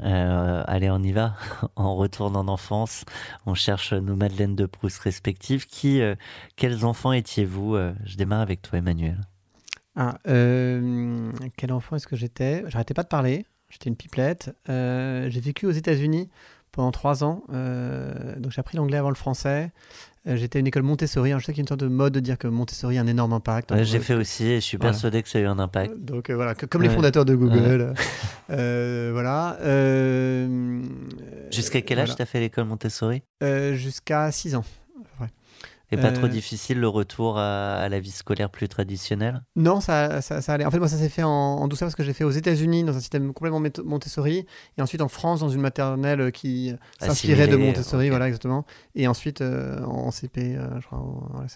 Euh, allez, on y va. on retourne en enfance. On cherche nos Madeleines de Proust respectives. Qui, euh, quels enfants étiez-vous euh, Je démarre avec toi, Emmanuel. Ah, euh, quel enfant est-ce que j'étais? J'arrêtais pas de parler. J'étais une pipelette. Euh, j'ai vécu aux États-Unis pendant trois ans. Euh, donc j'ai appris l'anglais avant le français. Euh, j'étais à une école Montessori. Alors, je sais qu'il y a une sorte de mode de dire que Montessori a un énorme impact. Ouais, Donc, j'ai fait aussi et je suis Voilà. persuadé que ça a eu un impact. Donc euh, voilà, que- comme les fondateurs de Google. Voilà. Jusqu'à quel âge voilà. t'as fait l'école Montessori? Jusqu'à 6 ans. Et pas trop Euh, difficile le retour à, à la vie scolaire plus traditionnelle Non, ça, ça, ça allait. En fait, moi, ça s'est fait en, en douceur parce que j'ai fait aux États-Unis dans un système complètement Montessori et ensuite en France dans une maternelle qui s'inspirait de Montessori, voilà, exactement. Et ensuite euh, en CP, euh, je crois, voilà.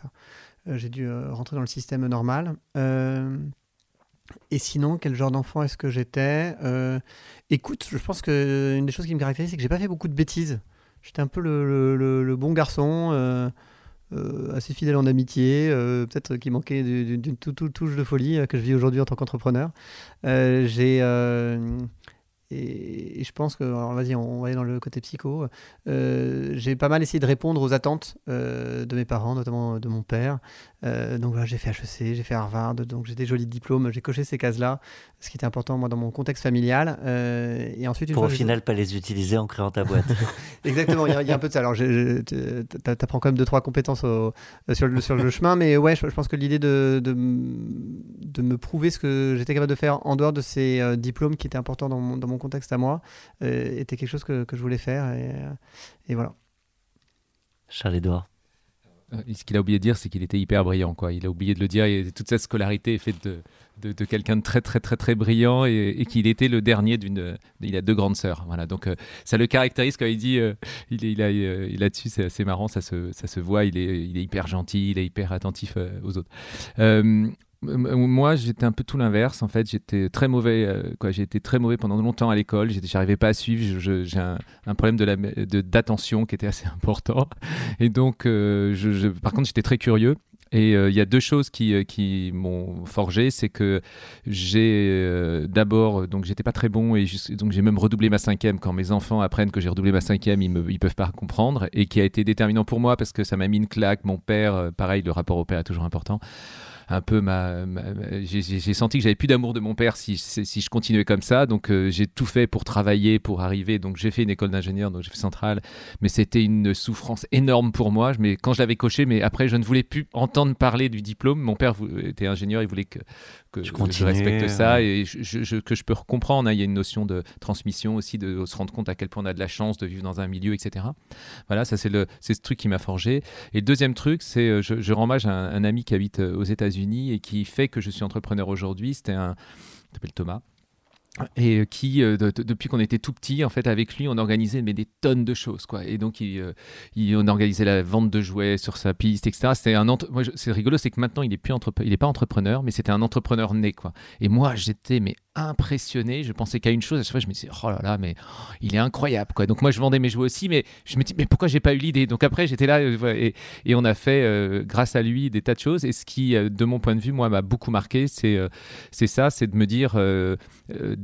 Euh, j'ai dû euh, rentrer dans le système normal. Euh, et sinon, quel genre d'enfant est-ce que j'étais? Euh, Écoute, je pense que une des choses qui me caractérise, c'est que j'ai pas fait beaucoup de bêtises. J'étais un peu le, le- le- le bon garçon. Euh, assez fidèle en amitié, euh, peut-être qui manquait du- du- d'une tou- tou- touche de folie euh, que je vis aujourd'hui en tant qu'entrepreneur. J'ai et, je pense que, alors vas-y, on va aller dans le côté psycho. J'ai pas mal essayé de répondre aux attentes de mes parents, notamment de mon père. Euh, donc voilà, j'ai fait HEC, j'ai fait Harvard, donc j'ai des jolis diplômes, j'ai coché ces cases-là, ce qui était important moi dans mon contexte familial. Euh, et ensuite, une Pour fois au final pas les utiliser en créant ta boîte. Exactement, il y, a- il y a un peu de ça. Alors, t'apprends quand même deux, trois compétences au- euh, sur, le, sur le chemin, mais ouais, je, je pense que l'idée de, de, me prouver ce que j'étais capable de faire en dehors de ces euh, diplômes qui étaient importants dans mon, dans mon contexte à moi était quelque chose que, que je voulais faire. Et, et voilà. Charles-Édouard. Euh, Ce qu'il a oublié de dire, c'est qu'il était hyper brillant. Il a oublié de le dire. Toute sa scolarité est faite de, quelqu'un de très, très, très, très brillant et, qu'il était le dernier d'une. Il a deux grandes sœurs. Donc, euh, ça le caractérise quand il dit. euh, il a, là-dessus, c'est assez marrant. Ça se, voit. Il est, hyper gentil. Il est hyper attentif aux autres. Moi, j'étais un peu tout l'inverse. En fait, j'étais très mauvais. euh, j'ai très mauvais pendant longtemps à l'école. J'arrivais pas à suivre. J'ai un, problème de d'attention qui était assez important. Et donc, euh, par contre, j'étais très curieux. Et euh, il y a deux choses qui, qui m'ont forgé, c'est que j'ai d'abord, donc j'étais pas très bon et donc j'ai même redoublé ma cinquième. Quand mes enfants apprennent que j'ai redoublé ma cinquième, ils, ils peuvent pas comprendre et qui a été déterminant pour moi parce que ça m'a mis une claque. Mon père, pareil, le rapport au père est toujours important un peu ma, ma- ma- j'ai- senti que j'avais plus d'amour de mon père si, si, je continuais comme ça. Donc euh, j'ai tout fait pour travailler pour arriver. Donc j'ai fait une école d'ingénieur donc j'ai fait centrale. Mais c'était une souffrance énorme pour moi. Mais quand je l'avais coché mais après je ne voulais plus entendre parler du diplôme. Mon père était ingénieur il voulait que, que je respecte ça. Et je, je- je- que je peux comprendre hein. il y a une notion de transmission aussi de se rendre compte à quel point on a de la chance de vivre dans un milieu etc voilà ça c'est le c'est ce truc qui m'a forgé. Et le deuxième truc, c'est euh, je, je rends hommage à un, un ami qui habite euh, aux États-Unis et qui fait que je suis entrepreneur aujourd'hui. C'était un, il Thomas. Et euh, qui, euh, de- de- depuis qu'on était tout petit, en fait, avec lui, on organisait mais des tonnes de choses, quoi. Et donc, il, euh, on organisait la vente de jouets sur sa piste, etc. C'était un, entre- moi, c'est rigolo, c'est que maintenant, il est plus entrep- il est pas entrepreneur, mais c'était un entrepreneur né, quoi. Et moi, j'étais mais impressionné. Je pensais qu'à une chose. À chaque fois, je me disais, oh là là, mais il est incroyable, quoi. Donc moi, je vendais mes jouets aussi, mais je me dis, mais pourquoi j'ai pas eu l'idée? Donc après, j'étais là, et, on a fait, grâce à lui, des tas de choses. Et ce qui, de mon point de vue, moi, m'a beaucoup marqué, c'est c'est ça, c'est de me dire,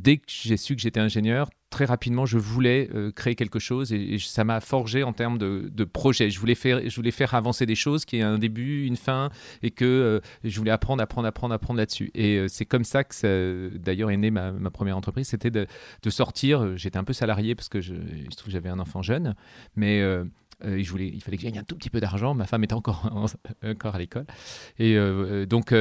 dès que j'ai su que j'étais ingénieur, très rapidement, je voulais euh, créer quelque chose et, ça m'a forgé en termes de, de projet. Je voulais, faire, je voulais faire avancer des choses qui aient un début, une fin et que euh, je voulais apprendre, apprendre, apprendre, apprendre là-dessus. Et euh, c'est comme ça que, d'ailleurs, est née ma, première entreprise. C'était de, sortir. J'étais un peu salarié parce que je, trouve que j'avais un enfant jeune, mais. je il fallait que j'aille un tout petit peu d'argent. Ma femme était encore, encore à l'école. Et donc,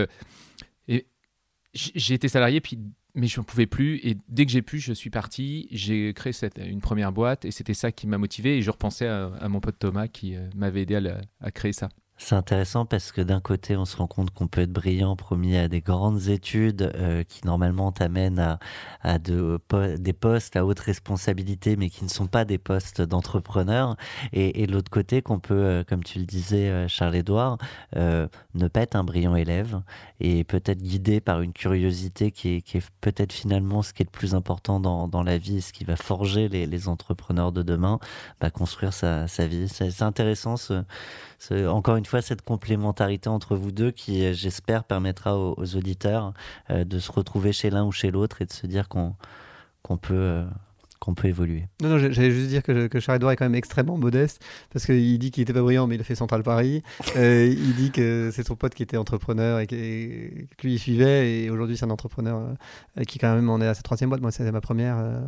j'ai été salarié, puis mais je n'en pouvais plus. Et dès que j'ai pu, je suis parti. J'ai créé cette, une première boîte et c'était ça qui m'a motivé. Et je repensais à, mon pote Thomas qui euh, m'avait aidé à créer ça. C'est intéressant parce que d'un côté, on se rend compte qu'on peut être brillant, promis à des grandes études euh, qui normalement t'amènent à, po- des postes à haute responsabilité, mais qui ne sont pas des postes d'entrepreneur. Et, de l'autre côté, qu'on peut, euh, comme tu le disais, euh, Charles-Édouard, euh, ne pas être un brillant élève et peut-être guidé par une curiosité qui est, peut-être finalement ce qui est le plus important dans, la vie, ce qui va forger les, entrepreneurs de demain, bah, construire sa, sa vie. C'est intéressant ce, c'est encore une fois cette complémentarité entre vous deux qui, euh, j'espère, permettra aux, aux auditeurs euh, de se retrouver chez l'un ou chez l'autre et de se dire qu'on qu'on peut, euh, qu'on peut évoluer. Non, non, j'allais juste dire que, que Charles Edouard est quand même extrêmement modeste parce qu'il dit qu'il n'était pas brillant, mais il a fait Central Paris. Euh, il dit que c'est son pote qui était entrepreneur et, que lui il suivait. Et aujourd'hui, c'est un entrepreneur euh, qui, quand même, en est à sa troisième boîte. Moi, c'était ma première. Euh,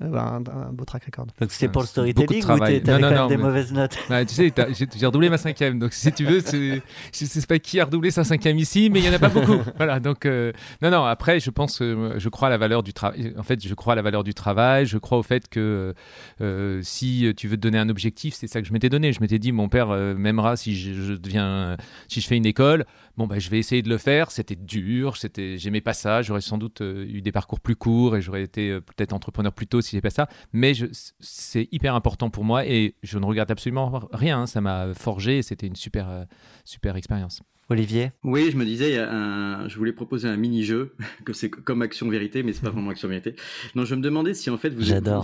euh, un, beau track record. Donc c'était pour le storytelling ou t'avais quand même des mauvaises notes bah, Tu sais, j'ai redoublé ma cinquième, donc si tu veux, je sais pas qui a redoublé sa cinquième ici, mais il y en a pas beaucoup. voilà, donc euh, non, non. Après, je pense, que je crois à la valeur du travail. En fait, je crois à la valeur du travail. Je crois au fait que euh, si tu veux te donner un objectif, c'est ça que je m'étais donné. Je m'étais dit, mon père m'aimera si je, deviens, si je fais une école. Bon, bah, je vais essayer de le faire. C'était dur, c'était, j'aimais pas ça. J'aurais sans doute eu des parcours plus courts et j'aurais été peut-être entrepreneur plus tôt si j'ai pas ça. Mais c'est hyper important pour moi et je ne regrette absolument rien. Hein. Ça m'a forgé et c'était une super, euh, super expérience. Olivier? Oui, je me disais, je voulais proposer un mini-jeu, que c'est comme Action Vérité, mais c'est pas vraiment Action Vérité. Non, je me demandais si en fait vous,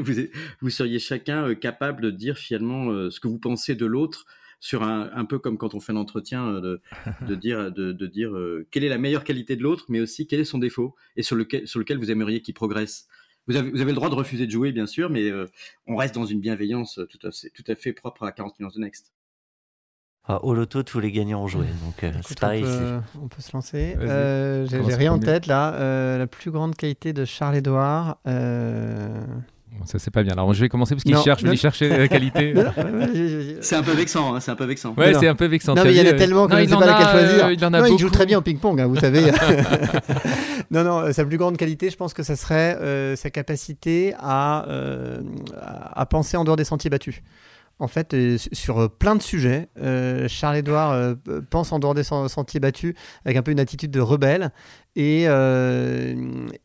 vous, vous, seriez chacun euh, capable de dire finalement euh, ce que vous pensez de l'autre sur un, un, peu comme quand on fait un entretien, de, de dire, de, de dire quelle est la meilleure qualité de l'autre, mais aussi quel est son défaut et sur lequel, sur lequel vous aimeriez qu'il progresse. Vous avez, vous avez, le droit de refuser de jouer, bien sûr, mais euh, on reste dans une bienveillance tout à, fait, tout à fait propre à 40 nuances de Next. Ah, au loto, tous les gagnants ont joué, donc euh, c'est pareil. On peut, on peut, se lancer. Euh, J'ai rien en tête là. Euh, la plus grande qualité de Charles Edouard. Ça c'est pas bien. Alors je vais commencer parce qu'il cherche, je vais chercher la qualité. c'est un peu vexant, hein, c'est un peu vexant. Ouais, c'est un peu vexant. Non, mais il y en a tellement que je ne sais pas laquelle choisir. Il en a non, il joue très bien au ping-pong, hein, vous savez. non, non, sa plus grande qualité, je pense que ça serait euh, sa capacité à, euh, à penser en dehors des sentiers battus en fait, euh, sur euh, plein de sujets. Euh, Charles-Édouard pense en dehors des sentiers battus avec un peu une attitude de rebelle. Et,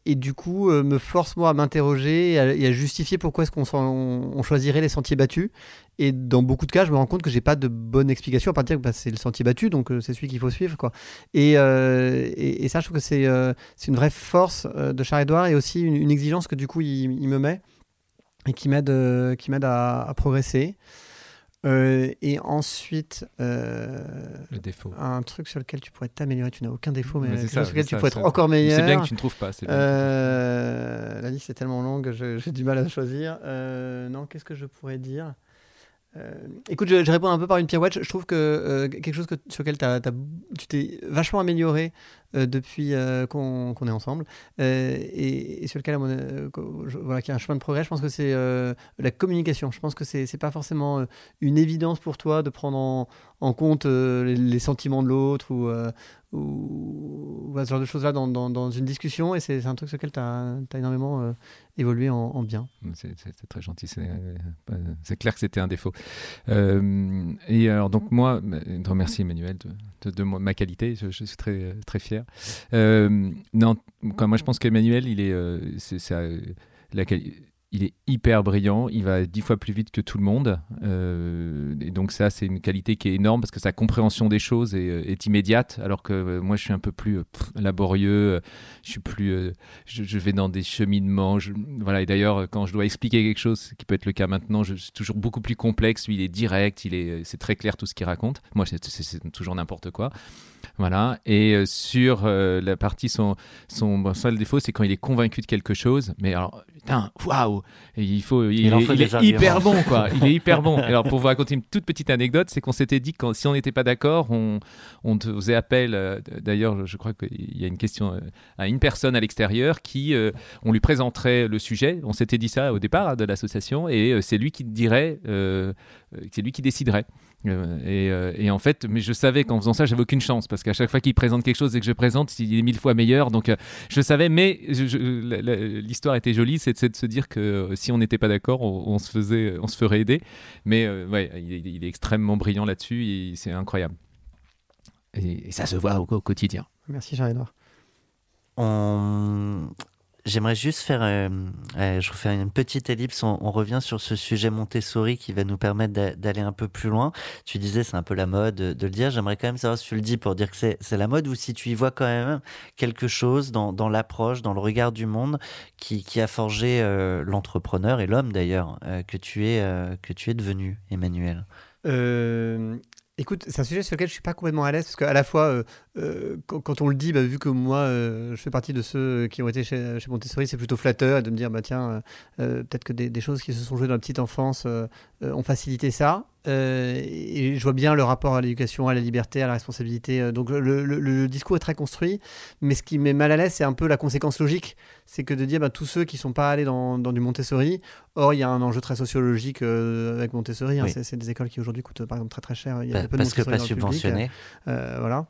du coup, me force moi à m'interroger et, à justifier pourquoi est-ce qu'on on choisirait les sentiers battus. Et dans beaucoup de cas, je me rends compte que j'ai pas de bonne explication à partir que bah, c'est le sentier battu, donc c'est celui qu'il faut suivre. Quoi. Et, ça, je trouve que c'est une vraie force de Charles-Édouard et aussi une, exigence que du coup, il, me met et qui m'aide qui à, progresser. Euh, et ensuite, euh, le défaut. Un truc sur lequel tu pourrais t'améliorer. Tu n'as aucun défaut, mais, sur lequel tu pourrais être encore meilleur. C'est bien que tu ne trouves pas. Euh, la liste est tellement longue, j'ai du mal à choisir. non, qu'est-ce que je pourrais dire? Euh, écoute, je, réponds un peu par une pirouette. Je trouve que euh, quelque chose sur lequel tu t'es vachement amélioré euh, depuis qu'on est ensemble et, sur lequel voilà, qui a un chemin de progrès, je pense que c'est la communication. Je pense que c'est pas forcément une évidence pour toi de prendre en, en compte les, les, sentiments de l'autre ou, ou, ce genre de choses-là dans, dans, une discussion. Et c'est un truc sur lequel tu as, énormément euh, évolué en, bien. C'est très gentil. Euh, c'est clair que c'était un défaut. Euh, et alors, donc, moi, de remercier Emmanuel de, de, ma qualité. Je, suis très, très fier. non, quand moi, je pense qu'Emmanuel, il est. c'est la il est hyper brillant, il va dix fois plus vite que tout le monde. Euh, et donc ça, c'est une qualité qui est énorme parce que sa compréhension des choses est, euh, immédiate, alors que euh, moi, je suis un peu plus laborieux, je suis plus, je, vais dans des cheminements. voilà. Et d'ailleurs, quand je dois expliquer quelque chose, qui peut être le cas maintenant, je suis toujours beaucoup plus complexe. Lui, il est direct, il est, c'est très clair tout ce qu'il raconte. Moi, c'est toujours n'importe quoi. Voilà. Et sur la partie, son, son seul défaut, c'est quand il est convaincu de quelque chose. Mais alors, putain, waouh Il faut, il, est, hyper bon, quoi. Il est hyper bon. Alors, pour vous raconter une toute petite anecdote, c'est qu'on s'était dit que si on n'était pas d'accord, on, on faisait appel. Euh, d'ailleurs, je crois qu'il y a une question euh, à une personne à l'extérieur qui, euh, on lui présenterait le sujet. On s'était dit ça au départ hein, de l'association, et c'est lui qui dirait, c'est lui qui déciderait. Euh, euh, et, en fait, mais je savais qu'en faisant ça, j'avais aucune chance parce qu'à chaque fois qu'il présente quelque chose et que je présente, il est mille fois meilleur. Donc euh, je savais, mais l'histoire était jolie, c'est de se dire que si on n'était pas d'accord, on, se faisait, on se ferait aider. Mais ouais, il, est extrêmement brillant là-dessus et c'est incroyable. Et, ça se voit au, quotidien. Merci Jean-Edouard. On... J'aimerais juste faire, euh, euh, je refais une petite ellipse. On, revient sur ce sujet Montessori qui va nous permettre d'aller un peu plus loin. Tu disais c'est un peu la mode de le dire. J'aimerais quand même savoir si tu le dis pour dire que c'est la mode ou si tu y vois quand même quelque chose dans, dans l'approche, dans le regard du monde qui, qui a forgé euh, l'entrepreneur et l'homme d'ailleurs que tu es que tu es devenu, Emmanuel. Écoute, c'est un sujet sur lequel je suis pas complètement à l'aise parce qu'à la fois, euh, euh, quand, on le dit, bah, vu que moi, euh, je fais partie de ceux qui ont été chez, chez Montessori, c'est plutôt flatteur de me dire, bah tiens, peut-être que des, choses qui se sont jouées dans la petite enfance ont facilité ça. Euh, et je vois bien le rapport à l'éducation, à la liberté, à la responsabilité. euh, donc le, le- le discours est très construit, mais ce qui met mal à l'aise, c'est un peu la conséquence logique. C'est que de dire, bah, tous ceux qui sont pas allés dans, dans du Montessori, or il y a un enjeu très sociologique euh, avec Montessori. hein, Oui. c'est, c'est des écoles qui aujourd'hui coûtent par exemple très très cher. Il y a Pa- peu de Parce que Montessori pas dans le public, subventionné. euh, voilà.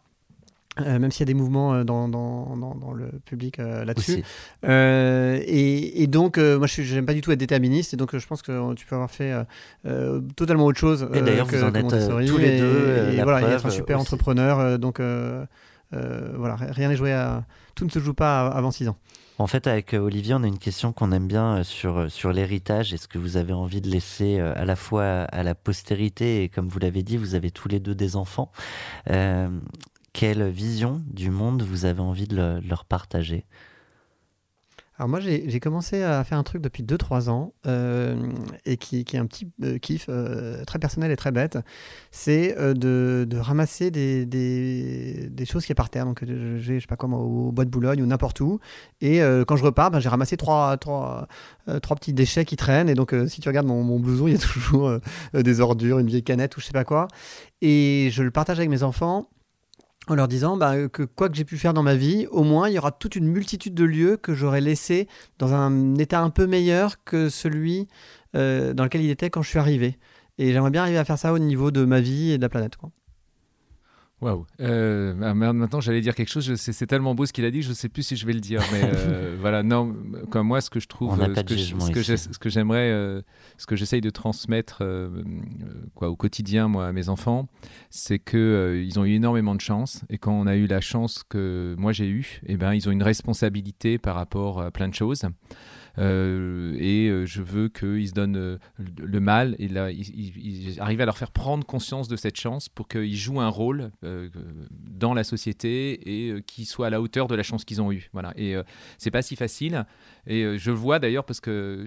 Euh, même s'il y a des mouvements euh, dans, dans, dans, dans le public euh, là-dessus. Euh, et, et donc, moi, je n'aime pas du tout être déterministe, et donc je pense que tu peux avoir fait totalement autre chose. Et d'ailleurs, que- vous en êtes, tous les et- deux, Et, voilà, preuve, être un super aussi. entrepreneur. donc, voilà, rien n'est joué à. Tout ne se joue pas avant 6 ans. En fait, avec Olivier, on a une question qu'on aime bien sur, sur l'héritage. Est-ce que vous avez envie de laisser à la fois à, à la postérité, et comme vous l'avez dit, vous avez tous les deux des enfants. Euh, quelle vision du monde vous avez envie de, le- de leur partager? Alors moi, j'ai commencé à faire un truc depuis 2-3 ans euh, et qui, est un petit euh, kiff euh, très personnel et très bête. C'est de, ramasser des, choses qui est par terre. Donc j'ai, je sais pas comment, au bois de Boulogne ou n'importe où. Et quand je repars, ben, j'ai ramassé trois, petits déchets qui traînent. Et donc si tu regardes mon, mon blouson, il y a toujours des ordures, une vieille canette ou je sais pas quoi. Et je le partage avec mes enfants en leur disant bah, que quoi que j'ai pu faire dans ma vie, au moins il y aura toute une multitude de lieux que j'aurais laissés dans un état un peu meilleur que celui euh, dans lequel il était quand je suis arrivé. Et j'aimerais bien arriver à faire ça au niveau de ma vie et de la planète. Waouh. Euh, ah, maintenant, j'allais dire quelque chose. C'est tellement beau ce qu'il a dit, je ne sais plus si je vais le dire. Mais euh, voilà, non, comme moi, ce que je trouve, euh, ce que, je- ce j'aimerais, euh, ce que j'essaye de transmettre, quoi, au quotidien, moi, à mes enfants, c'est que euh, ils ont eu énormément de chance. Et quand on a eu la chance que moi j'ai eue, eh ben, ils ont une responsabilité par rapport à plein de choses. Euh, et euh, je veux qu'ils se donnent euh, le mal et là, à leur faire prendre conscience de cette chance pour qu'ils jouent un rôle dans la société et qu'ils soient à la hauteur de la chance qu'ils ont eue. Voilà. Et c'est pas si facile. Et je vois d'ailleurs parce que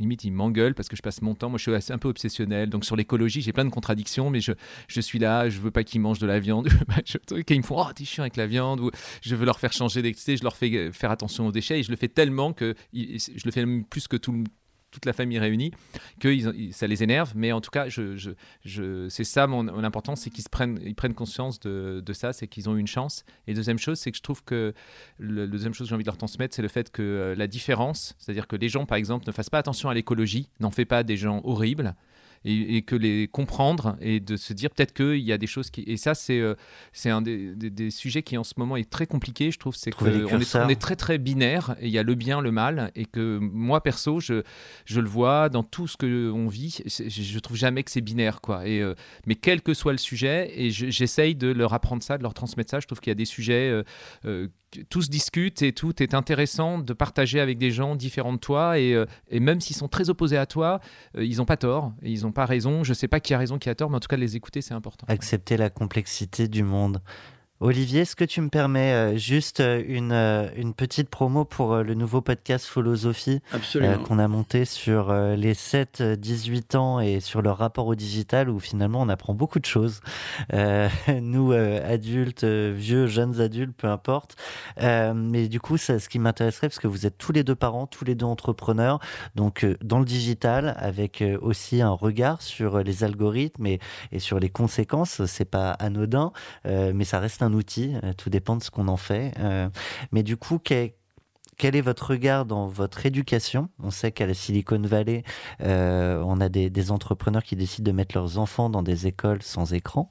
limite ils m'engueulent parce que je passe mon temps. Moi je suis un peu obsessionnel. Donc sur l'écologie j'ai plein de contradictions mais je, suis là. Je veux pas qu'ils mangent de la viande et ils me font oh t'es chiant avec la viande je veux leur faire changer d'excès je leur fais euh, faire attention aux déchets. Et je le fais tellement que je le fais plus que tout le- toute la famille réunie que ça les énerve mais en tout cas c'est ça mon, importance c'est qu'ils prennent ils prennent conscience de, ça c'est qu'ils ont une chance. Et deuxième chose c'est que je trouve que le, deuxième chose que j'ai envie de leur transmettre, c'est le fait que euh, la différence, c'est-à-dire que les gens, par exemple, ne fassent pas attention à l'écologie, n'en fait pas des gens horribles, et, et que les comprendre et de se dire peut-être qu'il y a des choses qui. Et ça, c'est euh, c'est un des, des- des sujets qui en ce moment est très compliqué, je trouve. C'est qu'on est, on est très très binaire, et il y a le bien, le mal, et que moi, perso, je, je le vois dans tout ce qu'on vit, je, je trouve jamais que c'est binaire, quoi. Et, euh, mais quel que soit le sujet, et je- j'essaye de leur apprendre ça, de leur transmettre ça, je trouve qu'il y a des sujets. Tout se discute et tout est intéressant de partager avec des gens différents de toi et, euh, et même s'ils sont très opposés à toi, euh, ils n'ont pas tort et ils n'ont pas raison. Je sais pas qui a raison, qui a tort, mais en tout cas les écouter c'est important. Accepter la complexité du monde. Olivier, est-ce que tu me permets euh, juste euh, une, euh, une petite promo pour le nouveau podcast Philosophie euh, qu'on a monté sur les 7-18 ans et sur leur rapport au digital où finalement on apprend beaucoup de choses. Euh, nous, euh, adultes, vieux, jeunes adultes, peu importe. Mais du coup, ça, ce qui m'intéresserait, parce que vous êtes tous les deux parents, tous les deux entrepreneurs, donc dans le digital, avec aussi un regard sur les algorithmes et, et sur les conséquences. C'est pas anodin, mais ça reste un outil. euh, tout dépend de ce qu'on en fait. Euh, mais du coup, quel est votre regard dans votre éducation? On sait qu'à la Silicon Valley, euh, on a des, entrepreneurs qui décident de mettre leurs enfants dans des écoles sans écran.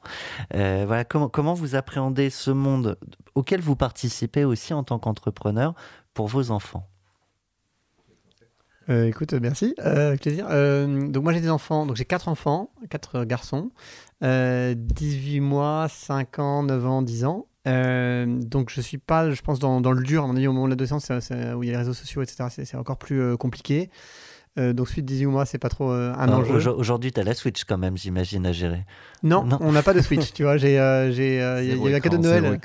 Voilà, comment vous appréhendez ce monde auquel vous participez aussi en tant qu'entrepreneur pour vos enfants? Euh, écoute, euh, merci, euh, avec plaisir. Euh, donc moi j'ai des enfants, donc j'ai quatre enfants, quatre euh, garçons, euh, 18 mois, 5 ans, 9 ans, 10 ans. Euh, donc je suis pas, je pense, dans, dans le dur, à mon avis, au moment de l'adolescence, où il y a les réseaux sociaux, etc., c'est encore plus euh, compliqué. Euh, donc suite 18 mois, c'est pas trop euh, un Euh, enjeu. aujo- Aujourd'hui, tu as la Switch quand même, j'imagine, à gérer. Non, Non. on n'a pas de Switch, tu vois. J'ai, il y a- eu un cadeau de Noël.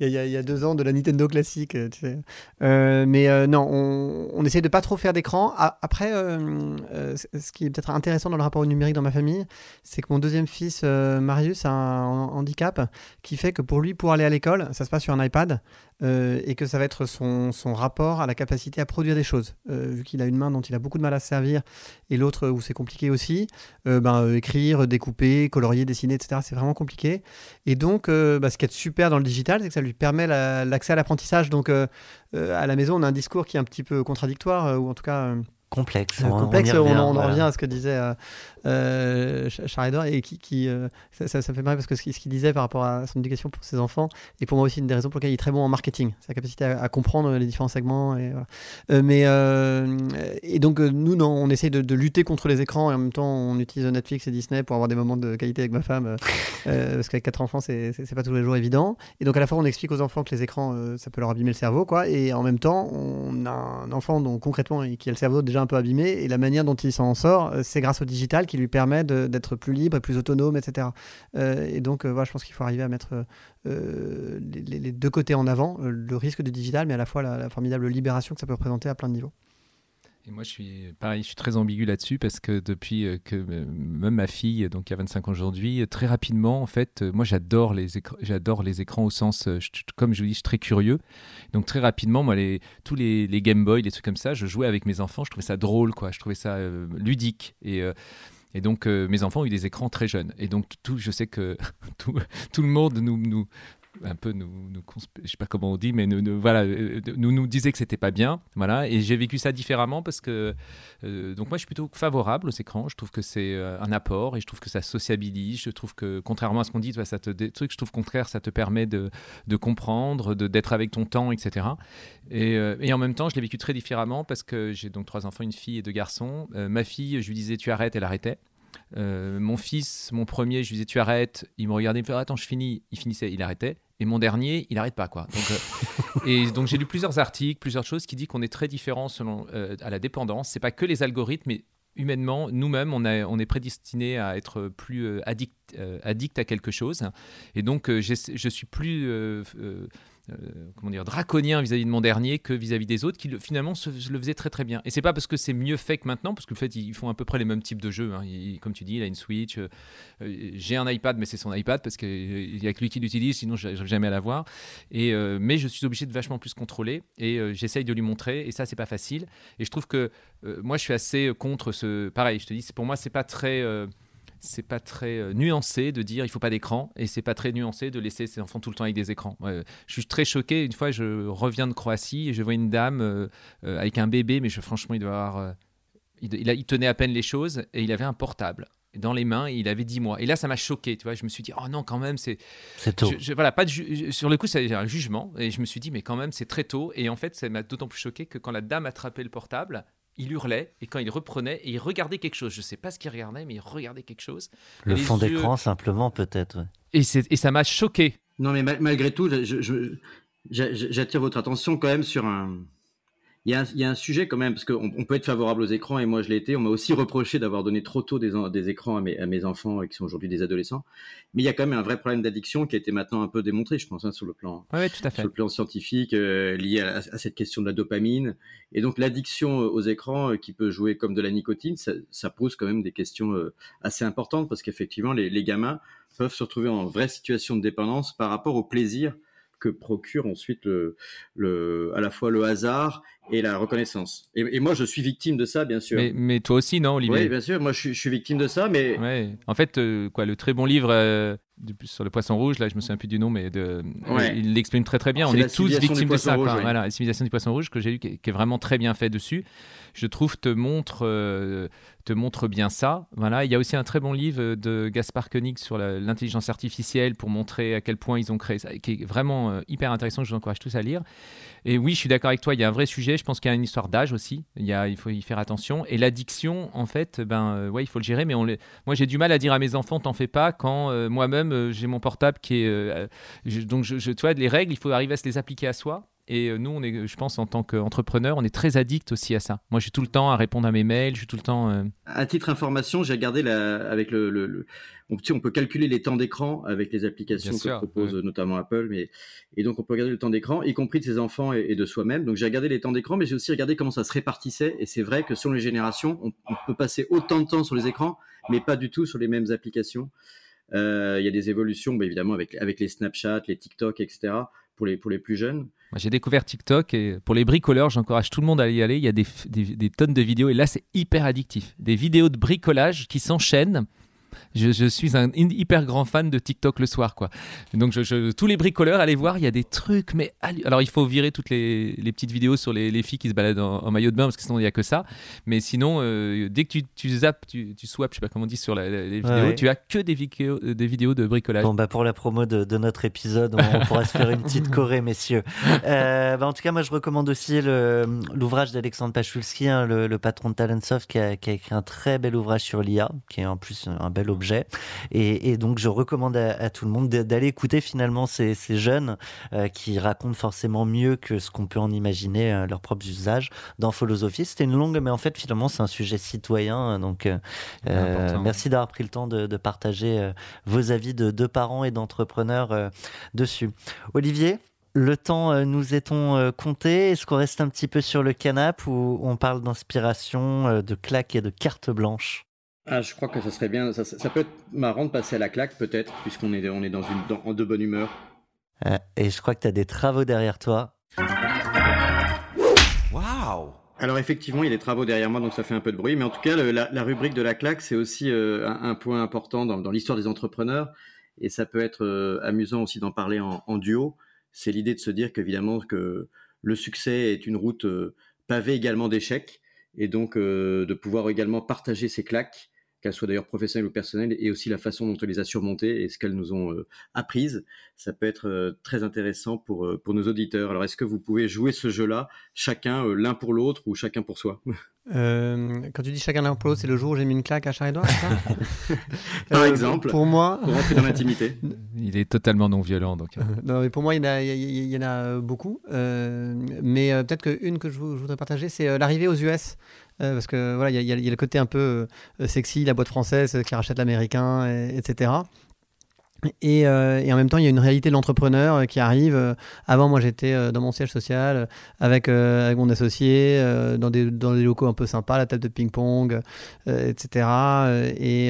Il y, a, deux ans de la Nintendo classique, tu sais. Euh, mais non, on, on essaie de pas trop faire d'écran. Après, ce qui est peut-être intéressant dans le rapport au numérique dans ma famille, c'est que mon deuxième fils, Marius, a un handicap qui fait que pour lui, pour aller à l'école, ça se passe sur un iPad. Euh, et que ça va être son, rapport à la capacité à produire des choses. Euh, vu qu'il a une main dont il a beaucoup de mal à se servir et l'autre où c'est compliqué aussi, euh, ben, écrire, découper, colorier, dessiner, etc., c'est vraiment compliqué. Et donc, bah, ce qui est super dans le digital, c'est que ça lui permet la- l'accès à l'apprentissage. Donc, à la maison, on a un discours qui est un petit peu contradictoire, ou en tout cas Complexe. euh, on- complexe. On, revient, en- revient à ce que disait euh, euh, et qui, qui, euh, ça, ça- ça me fait marrer parce que ce qu'il ce qu'il disait par rapport à son éducation pour ses enfants, et pour moi aussi une des raisons pour lesquelles il est très bon en marketing, sa capacité à, à comprendre les différents segments. Et, voilà. Euh, mais, et donc, nous, non, on essaie de, de lutter contre les écrans, et en même temps, on utilise Netflix et Disney pour avoir des moments de qualité avec ma femme, parce qu'avec quatre enfants, c'est pas tous les jours évident. Et donc, à la fois, on explique aux enfants que les écrans, ça peut leur abîmer le cerveau, quoi, et en même temps, on a un enfant dont concrètement, qui a le cerveau déjà un peu abîmé, et la manière dont il s'en sort, euh, c'est grâce au digital qui lui permet d'être plus libre et plus autonome, etc. Euh, et donc, euh, voilà, je pense qu'il faut arriver à mettre les, deux côtés en avant, le risque du digital, mais à la fois la, la formidable libération que ça peut représenter à plein de niveaux. Moi, je suis pareil, je suis très ambigu là-dessus parce que depuis euh, que euh, même ma fille, donc qui a 25 ans aujourd'hui, euh, très rapidement, en fait, moi, j'adore les j'adore les écrans au sens, comme je vous dis, je suis très curieux. Donc très rapidement, moi, tous les, Game Boy, les trucs comme ça, je jouais avec mes enfants, je trouvais ça drôle, quoi. Je trouvais ça ludique et donc, mes enfants ont eu des écrans très jeunes. Et donc, je sais que tout, le monde nous un peu nous, nous je sais pas comment on dit, mais nous, voilà, euh, nous nous disait que c'était pas bien, voilà. Et j'ai vécu ça différemment parce que euh, donc moi je suis plutôt favorable aux écrans. Je trouve que c'est euh, un apport et je trouve que ça sociabilise. Je trouve que contrairement à ce qu'on dit, ça te des trucs, je trouve contraire ça te permet de, de comprendre, de d'être avec ton temps, etc. Et, et en même temps, je l'ai vécu très différemment parce que j'ai donc trois enfants, une fille et deux garçons. Ma fille, je lui disais tu arrêtes, elle arrêtait. Euh, mon fils, mon premier, je lui disais tu arrêtes, il me regardait, il me fait attends, je finis, il finissait, il arrêtait. Et mon dernier, il arrête pas quoi. Euh, et donc j'ai lu plusieurs articles, plusieurs choses qui disent qu'on est très différents selon euh, à la dépendance. C'est pas que les algorithmes, mais humainement, nous-mêmes, on, est prédestinés à être plus addict, addict à quelque chose. Et donc, je suis plus comment dire, draconien vis-à-vis de mon dernier que vis-à-vis des autres qui le- finalement se, le faisaient très très bien. Et c'est pas parce que c'est mieux fait que maintenant, parce qu'en fait ils font à peu près les mêmes types de jeux. hein. Comme tu dis, il a une Switch. euh, euh, J'ai un iPad, mais c'est son iPad parce qu'il y a que lui qui l'utilise, sinon je n'arrive jamais à l'avoir. Euh, mais je suis obligé de vachement plus contrôler et euh, j'essaye de lui montrer. Et ça c'est pas facile. Et je trouve que euh, moi je suis assez contre ce. Pareil, je te dis, pour moi c'est pas très. C'est pas très euh, nuancé de dire il faut pas d'écran et c'est pas très nuancé de laisser ses enfants tout le temps avec des écrans. Ouais, je suis très choqué. Une fois, je reviens de Croatie et je vois une dame euh, euh, avec un bébé, mais je, franchement, il doit avoir. euh, il, il a- il tenait à peine les choses et il avait un portable dans les mains et il avait 10 mois. Et là, ça m'a choqué, tu vois. Je me suis dit, oh non, quand même, c'est. C'est tôt. Je- je- voilà, pas de ju- sur le coup, c'est un jugement. Et je me suis dit, mais quand même, c'est très tôt. Et en fait, ça m'a d'autant plus choqué que quand la dame attrapait le portable, il hurlait. Et quand il reprenait, et il regardait quelque chose. Je sais pas ce qu'il regardait, mais il regardait quelque chose. Le fond yeux- d'écran, simplement, peut-être. Et, ça m'a choqué. Non, mais mal- malgré tout, je- je- je- j'a- j'attire votre attention quand même sur un. Il y, a un, il y a un sujet quand même, parce qu'on on peut être favorable aux écrans, et moi je l'ai été. On m'a aussi reproché d'avoir donné trop tôt des, écrans à mes, à mes enfants, euh, qui sont aujourd'hui des adolescents. Mais il y a quand même un vrai problème d'addiction qui a été maintenant un peu démontré, je pense, hein, sur le plan Ouais, ouais, tout à fait. sur le plan scientifique euh, lié à, à cette question de la dopamine. Et donc l'addiction aux écrans euh, qui peut jouer comme de la nicotine, ça, ça pose quand même des questions euh, assez importantes parce qu'effectivement les, les gamins peuvent se retrouver en vraie situation de dépendance par rapport au plaisir que procure ensuite le, le, à la fois le hasard et la reconnaissance. Et, et moi je suis victime de ça bien sûr. Mais, mais toi aussi, non, Olivier? Oui, bien sûr, moi je suis, je suis victime de ça, mais Ouais. En fait, euh, quoi, le très bon livre euh, du- sur le poisson rouge, là, je me souviens plus du nom, mais de, Ouais. il l'exprime très très bien. On est tous victimes de ça. rouge, quoi. ouais. Voilà, la civilisation du poisson rouge que j'ai lu, qui est, qui est vraiment très bien fait dessus. Je trouve te montre, euh, te montre bien ça. Voilà. Il y a aussi un très bon livre de Gaspard Koenig sur l'intelligence artificielle pour montrer à quel point ils ont créé ça, qui est vraiment euh, hyper intéressant. Je vous encourage tous à lire. Et oui, je suis d'accord avec toi. Il y a un vrai sujet. Je pense qu'il y a une histoire d'âge aussi. Il, faut y faire attention. Et l'addiction, en fait, ben euh, ouais, il faut le gérer. Mais moi, j'ai du mal à dire à mes enfants, t'en fais pas, quand euh, moi-même euh, j'ai mon portable qui est. euh, donc, je, je- tu vois, les règles, il faut arriver à se les appliquer à soi. Et euh, nous, on est, je pense, en tant qu'entrepreneur, on est très addict aussi à ça. Moi, suis tout le temps à répondre à mes mails, je suis tout le temps. euh, À titre information, j'ai regardé la, avec le, le- le- on, tu sais, on peut calculer les temps d'écran avec les applications Bien que sûr, propose ouais. notamment Apple, mais et donc on peut regarder le temps d'écran, y compris de ses enfants et, et de soi-même. Donc j'ai regardé les temps d'écran, mais j'ai aussi regardé comment ça se répartissait. Et c'est vrai que selon les générations, on, on peut passer autant de temps sur les écrans, mais pas du tout sur les mêmes applications. Euh, Il y a des évolutions, bah, évidemment, avec, avec les Snapchat, les TikTok, etc. pour les, plus jeunes. J'ai découvert TikTok et pour les bricoleurs, j'encourage tout le monde à y aller. Il y a des- des tonnes de vidéos et là, c'est hyper addictif. Des vidéos de bricolage qui s'enchaînent. Je, je suis un hy- hyper grand fan de TikTok le soir, quoi. Donc, je, je- tous les bricoleurs, allez voir, il y a des trucs. Mais alors, il faut virer toutes les, les petites vidéos sur les, les filles qui se baladent en, en maillot de bain parce que sinon, il n'y a que ça. Mais sinon, euh, dès que tu, tu zappes, tu, tu swaps, je sais pas comment on dit sur la- la- les vidéos, ouais. tu as que des, vidéos- euh, des vidéos de bricolage. Bon, bah pour la promo de, de notre épisode, on, on pourra se faire une petite choré, messieurs. Euh, bah en tout cas, moi, je recommande aussi l'ouvrage d'Alexandre Pachulski, hein, le, le patron de Talentsoft, qui a, qui a écrit un très bel ouvrage sur l'IA, qui est en plus un bel objet. Et, et donc, je recommande à, à tout le monde d'a- d'aller écouter finalement ces, ces jeunes euh, qui racontent forcément mieux que ce qu'on peut en imaginer euh, leurs propres usages dans Philosophie. C'était une longue, mais en fait, finalement, c'est un sujet citoyen. Donc, euh, merci d'avoir pris le temps de, de partager vos avis de, de parents et d'entrepreneurs dessus. Olivier le temps nous est-on compté? Est-ce qu'on reste un petit peu sur le canapé ou on parle d'inspiration, de claques et de carte blanche Ah, je crois que ça serait bien. Ça, peut être marrant de passer à la claque, peut-être, puisqu'on est, on est dans une, dans- en de bonne humeur. Euh, Et je crois que tu as des travaux derrière toi. Waouh Alors effectivement, il y a des travaux derrière moi, donc ça fait un peu de bruit. Mais en tout cas, le- la, la rubrique de la claque, c'est aussi euh, un, un point important dans, dans l'histoire des entrepreneurs. Et ça peut être euh, amusant aussi d'en parler en, en duo. C'est l'idée de se dire qu'évidemment que le succès est une route euh, pavée également d'échecs. Et donc euh, de pouvoir également partager ces claques, qu'elles soient d'ailleurs professionnelles ou personnelles, et aussi la façon dont on les a surmontées et ce qu'elles nous ont euh, apprises. Ça peut être euh, très intéressant pour, euh, pour nos auditeurs. Alors est-ce que vous pouvez jouer ce jeu-là, chacun euh, l'un pour l'autre ou chacun pour soi? Euh, quand tu dis chacun l'un pour l'autre, c'est le jour où j'ai mis une claque à Charles-Édouard, Par Euh, exemple. Pour moi, Pour rentrer dans l'intimité. Il est totalement non violent. Donc, non, mais pour moi, il y en a, il y a- il y en a beaucoup. Euh, mais peut-être qu'une que je, je voudrais partager, c'est l'arrivée aux US. Euh, parce que voilà, il y, a- le côté un peu euh, sexy, la boîte française euh, qui rachète l'américain, et- etc. Et, euh, et en même temps, il y a une réalité de l'entrepreneur euh, qui arrive. Euh, Avant, moi, j'étais euh, dans mon siège social avec, euh, avec mon associé, euh, dans, des, dans des locaux un peu sympas, la table de ping-pong, etc. Et,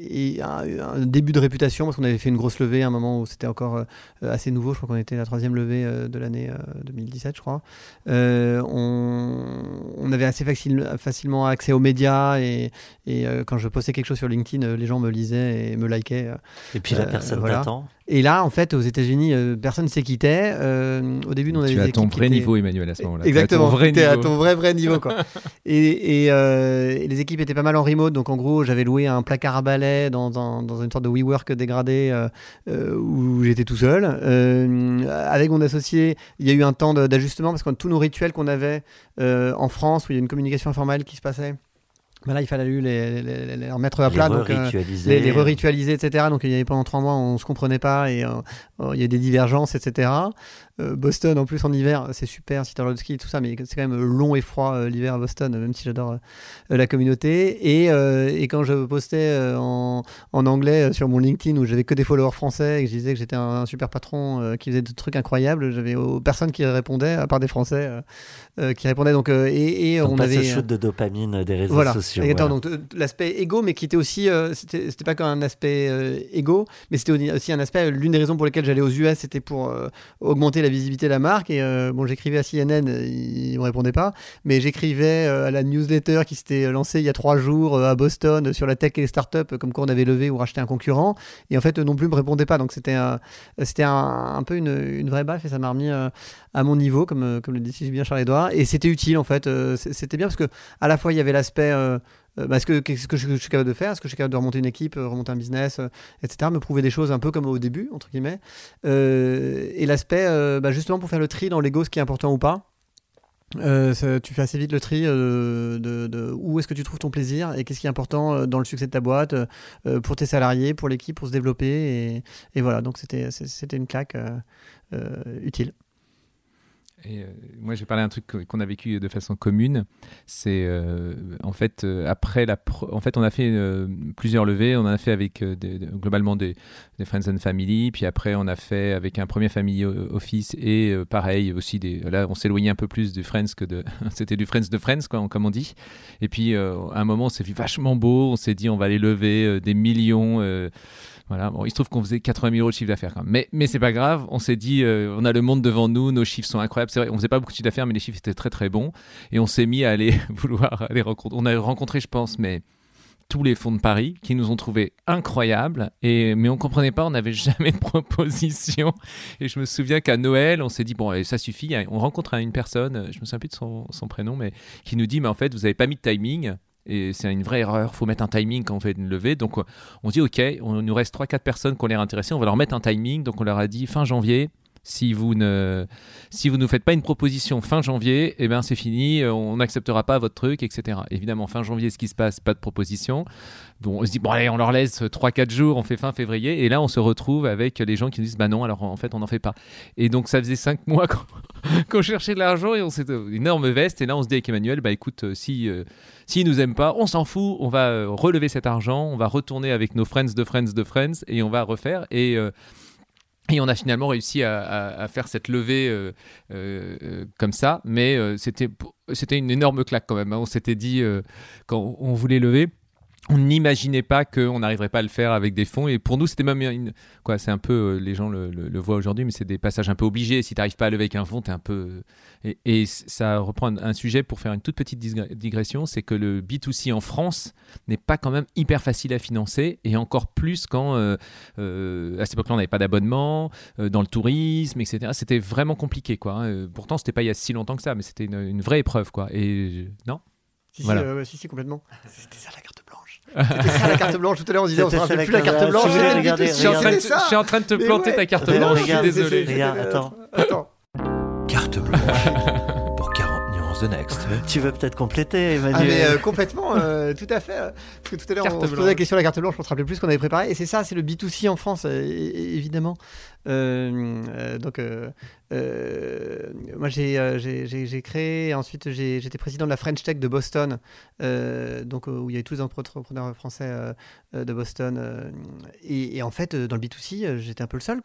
et un, début de réputation, parce qu'on avait fait une grosse levée à un moment où c'était encore assez nouveau. Je crois qu'on était la troisième levée de l'année euh, 2017, je crois. On, on avait assez facile, facilement accès aux médias et, et quand je postais quelque chose sur LinkedIn, les gens me lisaient et me likaient. Et puis la Euh, personne voilà. t'attend. et là, en fait, aux États-Unis, euh, personne ne s'est quitté. Euh, au début, nous, on avait tu as ton vrai étaient- niveau, Emmanuel, à ce moment-là. Tu Exactement, t'es à ton vrai vrai niveau quoi. et, et, euh, et les équipes étaient pas mal en remote, donc en gros j'avais loué un placard à balai dans, un- dans une sorte de WeWork dégradé où j'étais tout seul. Euh, avec mon associé, il y a eu un temps d'ajustement parce que tous nos rituels qu'on avait euh, en France où il y a une communication informelle qui se passait. Ben là, il fallait les, les, les- les remettre à plat. donc, euh, les, re-ritualiser, etc. Donc il y avait pendant trois mois, on se comprenait pas et euh, euh, il y a des divergences, etc. Euh, Boston, en plus en hiver, c'est super si tu as le ski et tout ça, mais c'est quand même long et froid l'hiver à Boston, même si j'adore la communauté. Et, et quand je postais en, en anglais sur mon LinkedIn où j'avais que des followers français et que je disais que j'étais un, un super patron qui faisait des trucs incroyables, j'avais personne qui répondait à part des Français euh, euh, qui répondaient. Donc, euh, et, et Donc on pas avait ce shoot de dopamine des réseaux voilà. sociaux. Voilà. Donc euh, l'aspect égo, mais qui était aussi, euh, c'était pas qu'un aspect euh, égo, mais c'était aussi- un aspect. L'une des raisons pour lesquelles j'allais aux US, c'était pour euh, augmenter la visibilité de la marque. Et euh, bon, j'écrivais à CNN, euh, ils me répondaient pas, mais j'écrivais euh, à la newsletter qui s'était lancée il y a trois jours euh, à Boston euh, sur la tech et les startups, euh, comme quoi on avait levé ou racheté un concurrent. Et en fait, non plus me répondaient pas. Donc c'était un, c'était un, un peu une, une vraie baffe et ça m'a remis euh, à mon niveau, comme, euh, comme le dit bien Charles-Edouard. Et c'était utile en fait. Euh, c'était bien parce que à la fois il y avait l'aspect euh, euh, bah, est-ce que, que je, suis capable de faire Est-ce que je suis capable de remonter une équipe, remonter un business, etc. Me prouver des choses un peu comme au début, entre guillemets. Et l'aspect, bah, justement, pour faire le tri dans l'ego, ce qui est important ou pas. Tu fais assez vite le tri de, où est-ce que tu trouves ton plaisir et qu'est-ce qui est important dans le succès de ta boîte, pour tes salariés, pour l'équipe, pour se développer. Et, et voilà, donc c'était, c'était une claque utile. Euh, moi, j'ai parlé d'un truc qu'on a vécu de façon commune. C'est euh, en fait euh, après la, en fait, on a fait plusieurs levées. On en a fait avec globalement des, friends and family. Puis après, on a fait avec un premier family office et pareil aussi des. Là, on s'éloignait un peu plus du friends que de. C'était du friends de friends, comme on dit. Et puis à un moment, on s'est vu vachement beau. On s'est dit, on va aller lever des millions. Il se trouve qu'on faisait 80 000 euros de chiffre d'affaires quand même. Mais, mais c'est pas grave, on s'est dit, euh, on a le monde devant nous, nos chiffres sont incroyables. C'est vrai, on faisait pas beaucoup de chiffre d'affaires, mais les chiffres étaient très très bons. Et on s'est mis à aller vouloir aller rencontrer. On a rencontré, je pense, mais tous les fonds de Paris qui nous ont trouvé incroyables. Et, mais on comprenait pas, on n'avait jamais de proposition. Et je me souviens qu'à Noël, on s'est dit, bon, ça suffit. On rencontre une personne, je me souviens plus de son, son prénom, mais qui nous dit, mais en fait, vous avez pas mis de timing. Et c'est une vraie erreur. faut mettre un timing quand on fait une levée. Donc, on dit, OK, on nous reste 3-4 personnes qui ont l'air intéressées. On va leur mettre un timing. Donc, on leur a dit fin janvier. Si vous ne si vous nous faites pas une proposition fin janvier, eh ben c'est fini, euh, on n'acceptera pas votre truc, etc. Évidemment, fin janvier, ce qui se passe, pas de proposition. Donc on se dit bon allez, on leur laisse 3-4 jours, on fait fin février, et là on se retrouve avec les gens qui nous disent bah non, alors en fait on n'en fait pas. Et donc ça faisait 5 mois qu'on cherchait de l'argent et on s'était une énorme veste, et là on se dit avec Emmanuel bah écoute, euh, si euh, s'ils nous aiment pas, on s'en fout, on va euh, relever cet argent, on va retourner avec nos friends de friends de friends et on va refaire et euh, et on a finalement réussi à, faire cette levée euh, euh, euh, comme ça, mais euh, c'était c'était une énorme claque quand même. hein. On s'était dit quand on voulait lever. On n'imaginait pas qu'on n'arriverait pas à le faire avec des fonds. Et pour nous, c'était même une. Quoi, c'est un peu. euh, les gens le, le- le voient aujourd'hui, mais c'est des passages un peu obligés. Si tu n'arrives pas à lever avec un fonds, tu es un peu. Et, et ça reprend un, sujet pour faire une toute petite digression c'est que le B2C en France n'est pas quand même hyper facile à financer. Et encore plus quand. euh, euh, à cette époque-là, on n'avait pas d'abonnement, euh, dans le tourisme, etc. C'était vraiment compliqué, quoi. hein. Euh, Pourtant, c'était pas il y a si longtemps que ça, mais c'était une, une vraie épreuve, quoi. Et euh, non? Si, Voilà. si, euh, ouais, si, si, complètement. C'était ça la carte. C'était ça la carte blanche. Tout à l'heure, on disait, on se rappelle plus la carte blanche. je suis, en train de, c'était ça. je suis en train de te planter ouais. ta carte Regarde, blanche, je suis désolé. attends. Attends. Carte blanche pour 40 nuances de Next. Tu veux peut-être compléter, Ah, Emmanuel mais euh, complètement, euh, tout à fait. Parce que tout à l'heure, on, on se posait la question de la carte blanche, on se rappelait plus ce qu'on avait préparé. Et c'est ça, c'est le B2C en France, euh, évidemment. Euh, euh, donc, euh, moi, j'ai créé, ensuite, j'étais président de la French Tech de Boston, donc, où il y avait tous les entrepreneurs français de Boston. et, en fait, dans le B2C, euh, j'étais un peu le seul.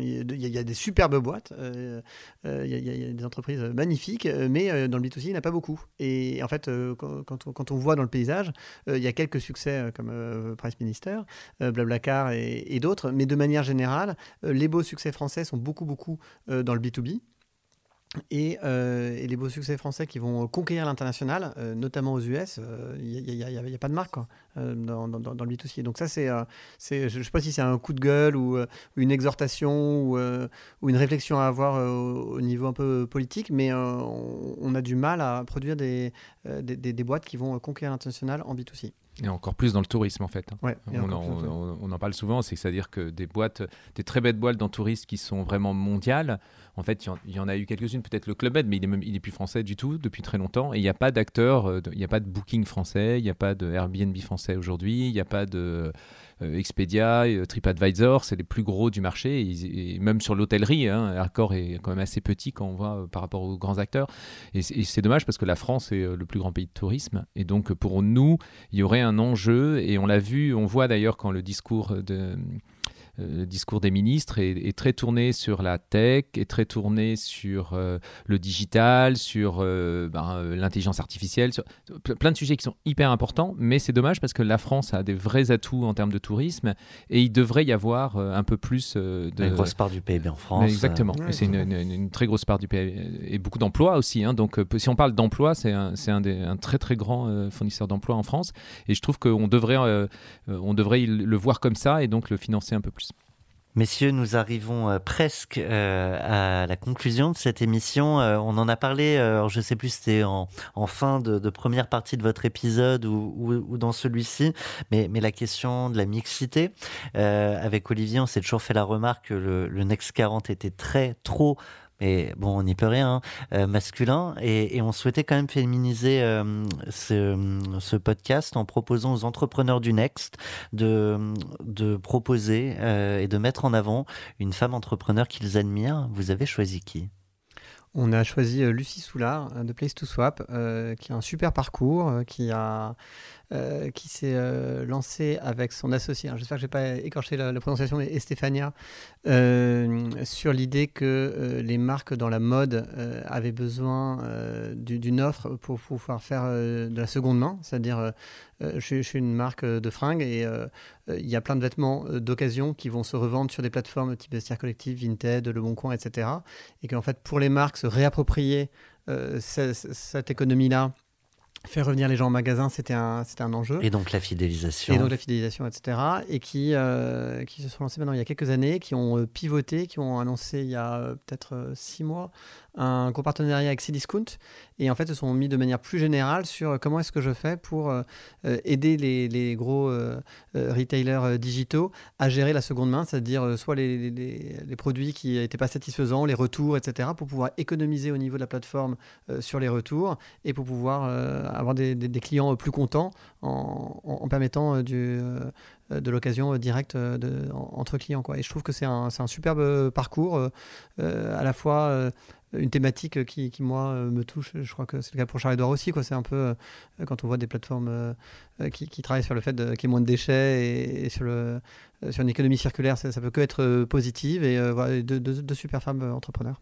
Il y, a- des superbes boîtes, il y, a- des entreprises magnifiques, mais dans le B2C, il n'y en a pas beaucoup. Et en fait, quand, on, quand on voit dans le paysage, il y a quelques succès comme Price Minister, Blablacar et, et d'autres, mais de manière générale, les beaux succès français sont beaucoup, beaucoup euh, dans le B2B. Et, euh, et les beaux succès français qui vont conquérir l'international, euh, notamment aux US, euh, il n'y a, pas de marque euh, dans, le B2C. Donc ça, c'est, euh, je ne sais pas si c'est un coup de gueule ou, euh, une exhortation ou, euh, une réflexion à avoir euh, au, au niveau un peu politique, mais euh, on, a du mal à produire euh, des- des boîtes qui vont conquérir l'international en B2C. Et encore plus dans le tourisme, en fait. hein. Ouais, On en, plus, ouais. on- on en parle souvent, c'est- c'est-à-dire que des boîtes, des très belles boîtes dans le tourisme qui sont vraiment mondiales, en fait, il y en- a eu quelques-unes, peut-être le Club Med, mais il est, même, il plus français du tout depuis très longtemps. Et il n'y a pas d'acteurs, euh, il n'y a pas de Booking français, il n'y a pas de Airbnb français aujourd'hui, il n'y a pas de euh, Expedia, euh, TripAdvisor, c'est les plus gros du marché. Et, même sur l'hôtellerie, hein, Accor est quand même assez petit quand on voit par rapport aux grands acteurs. Et c'est dommage parce que la France est le plus grand pays de tourisme. Et donc, pour nous, il y aurait un enjeu, et on l'a vu, on voit d'ailleurs quand le discours de le discours des ministres est, est très tourné sur la tech, est très tourné sur euh, le digital, sur euh, ben, euh, l'intelligence artificielle, sur ple- plein de sujets qui sont hyper importants, mais c'est dommage parce que la France a des vrais atouts en termes de tourisme et il devrait y avoir euh, un peu plus euh, de... Une grosse part du PIB en France. Exactement. Ouais, c'est une, une- une très grosse part du PIB et beaucoup d'emplois aussi. hein. Donc, euh, si on parle d'emploi, c'est un, un, un très très grand euh, fournisseur d'emplois en France. Et je trouve qu'on devrait, euh, euh, on devrait le voir comme ça et donc le financer un peu plus. Messieurs, nous arrivons euh, presque euh, à la conclusion de cette émission. Euh, on en a parlé, je ne sais plus si c'était en, fin de, première partie de votre épisode ou, dans celui-ci, mais, la question de la mixité. Avec Olivier, on s'est toujours fait la remarque que le, le Next 40 était très, trop mais bon, on n'y peut rien, hein, euh, masculin. Et, on souhaitait quand même féminiser euh, ce, ce podcast en proposant aux entrepreneurs du Next de, proposer euh, et de mettre en avant une femme entrepreneur qu'ils admirent. Vous avez choisi qui? On a choisi Lucie Soulard de Place to Swap, qui a un super parcours, qui a euh, qui s'est euh, lancé avec son associé, j'espère que je n'ai pas écorché la, prononciation, mais Estefania, euh, sur l'idée que les marques dans la mode avaient besoin d'une offre pour pouvoir faire de la seconde main, c'est-à-dire je, suis une marque de fringues et il y a plein de vêtements d'occasion qui vont se revendre sur des plateformes type Vestiaire Collectif, Vinted, Le Bon Coin, etc. Et qu'en fait, pour les marques, se réapproprier cette économie-là faire revenir les gens au magasin, c'était un, c'était un enjeu. Et donc la fidélisation. Et donc la fidélisation, etc. Et qui, euh, qui se sont lancés maintenant il y a quelques années, qui ont euh, pivoté, qui ont annoncé il y a euh, peut-être six mois un gros partenariat avec Cdiscount et en fait se sont mis de manière plus générale sur comment est-ce que je fais pour euh, euh, aider les, les gros euh, retailers digitaux à gérer la seconde main, c'est-à-dire soit les, les, produits qui n'étaient pas satisfaisants, les retours, etc., pour pouvoir économiser au niveau de la plateforme sur les retours et pour pouvoir avoir des, des, clients plus contents en, en, permettant du, de l'occasion directe entre clients. Quoi. Et je trouve que c'est un, un, superbe parcours, à la fois une thématique qui, qui, moi, euh, me touche. Je crois que c'est le cas pour Charles-Edouard aussi. C'est un peu euh, quand on voit des plateformes euh, qui, travaillent sur le fait qu'il y ait moins de déchets et, sur, le, sur une économie circulaire, ça, ça peut que être positive. Et voilà, deux, deux, super femmes entrepreneurs.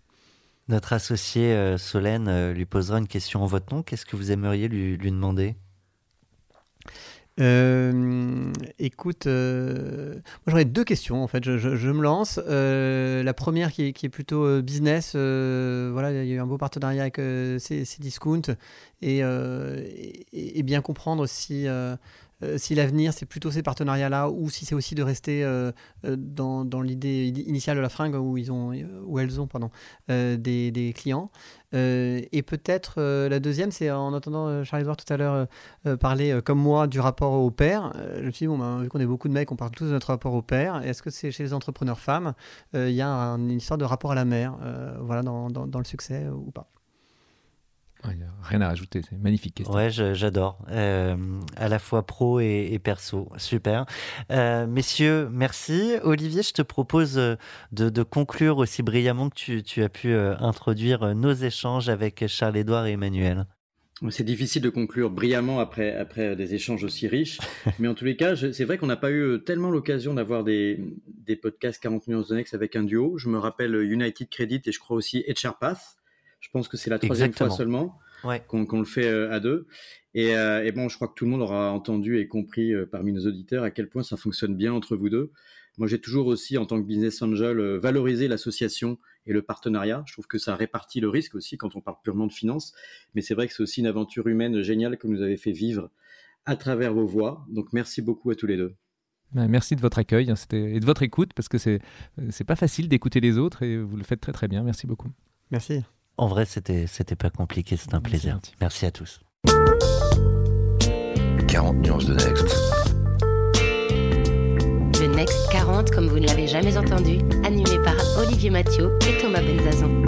Notre associé Solène lui posera une question en votre nom. Qu'est-ce que vous aimeriez lui, lui demander? Euh, écoute, euh, j'aurais deux questions en fait. Je, je, me lance. Euh, la première qui est, qui est plutôt business. voilà, il y a eu un beau partenariat avec ces discounts et, et, et, bien comprendre si euh, si l'avenir c'est plutôt ces partenariats-là ou si c'est aussi de rester euh, euh, dans, l'idée initiale de la fringue où, elles ont pardon, des, clients. et peut-être la deuxième, c'est en entendant Charles-Edouard tout à l'heure parler comme moi du rapport au père. je me suis dit, bon, ben, vu qu'on est beaucoup de mecs, on parle tous de notre rapport au père. Est-ce que c'est chez les entrepreneurs femmes, il y a une histoire de rapport à la mère voilà, dans le succès ou pas? Rien à rajouter, c'est magnifique question. Ouais, j'adore. Euh, à la fois pro et, perso. Super. Euh, messieurs, merci. Olivier, je te propose de, conclure aussi brillamment que tu, as pu euh, introduire nos échanges avec Charles-Édouard et Emmanuel. C'est difficile de conclure brillamment après, après des échanges aussi riches. Mais en tous les cas, c'est vrai qu'on n'a pas eu tellement l'occasion d'avoir des, des podcasts 40 nuances de avec un duo. Je me rappelle United Credit et je crois aussi HR Path je pense que c'est la troisième fois seulement qu'on le fait euh, à deux. Euh, et, bon, je crois que tout le monde aura entendu et compris euh, parmi nos auditeurs à quel point ça fonctionne bien entre vous deux. Moi, j'ai toujours aussi, en tant que business angel, valorisé l'association et le partenariat. Je trouve que ça répartit le risque aussi quand on parle purement de finance. Mais c'est vrai que c'est aussi une aventure humaine géniale que vous nous avez fait vivre à travers vos voix. Donc, merci beaucoup à tous les deux. Ben, merci de votre accueil hein, et de votre écoute parce que c'est pas facile d'écouter les autres et vous le faites très très bien. Merci beaucoup. Merci. En vrai, c'était, c'était pas compliqué, c'est un plaisir. Merci à tous. 40 nuances de Next. Le Next 40, comme vous ne l'avez jamais entendu, animé par Olivier Mathieu et Thomas Benzazon.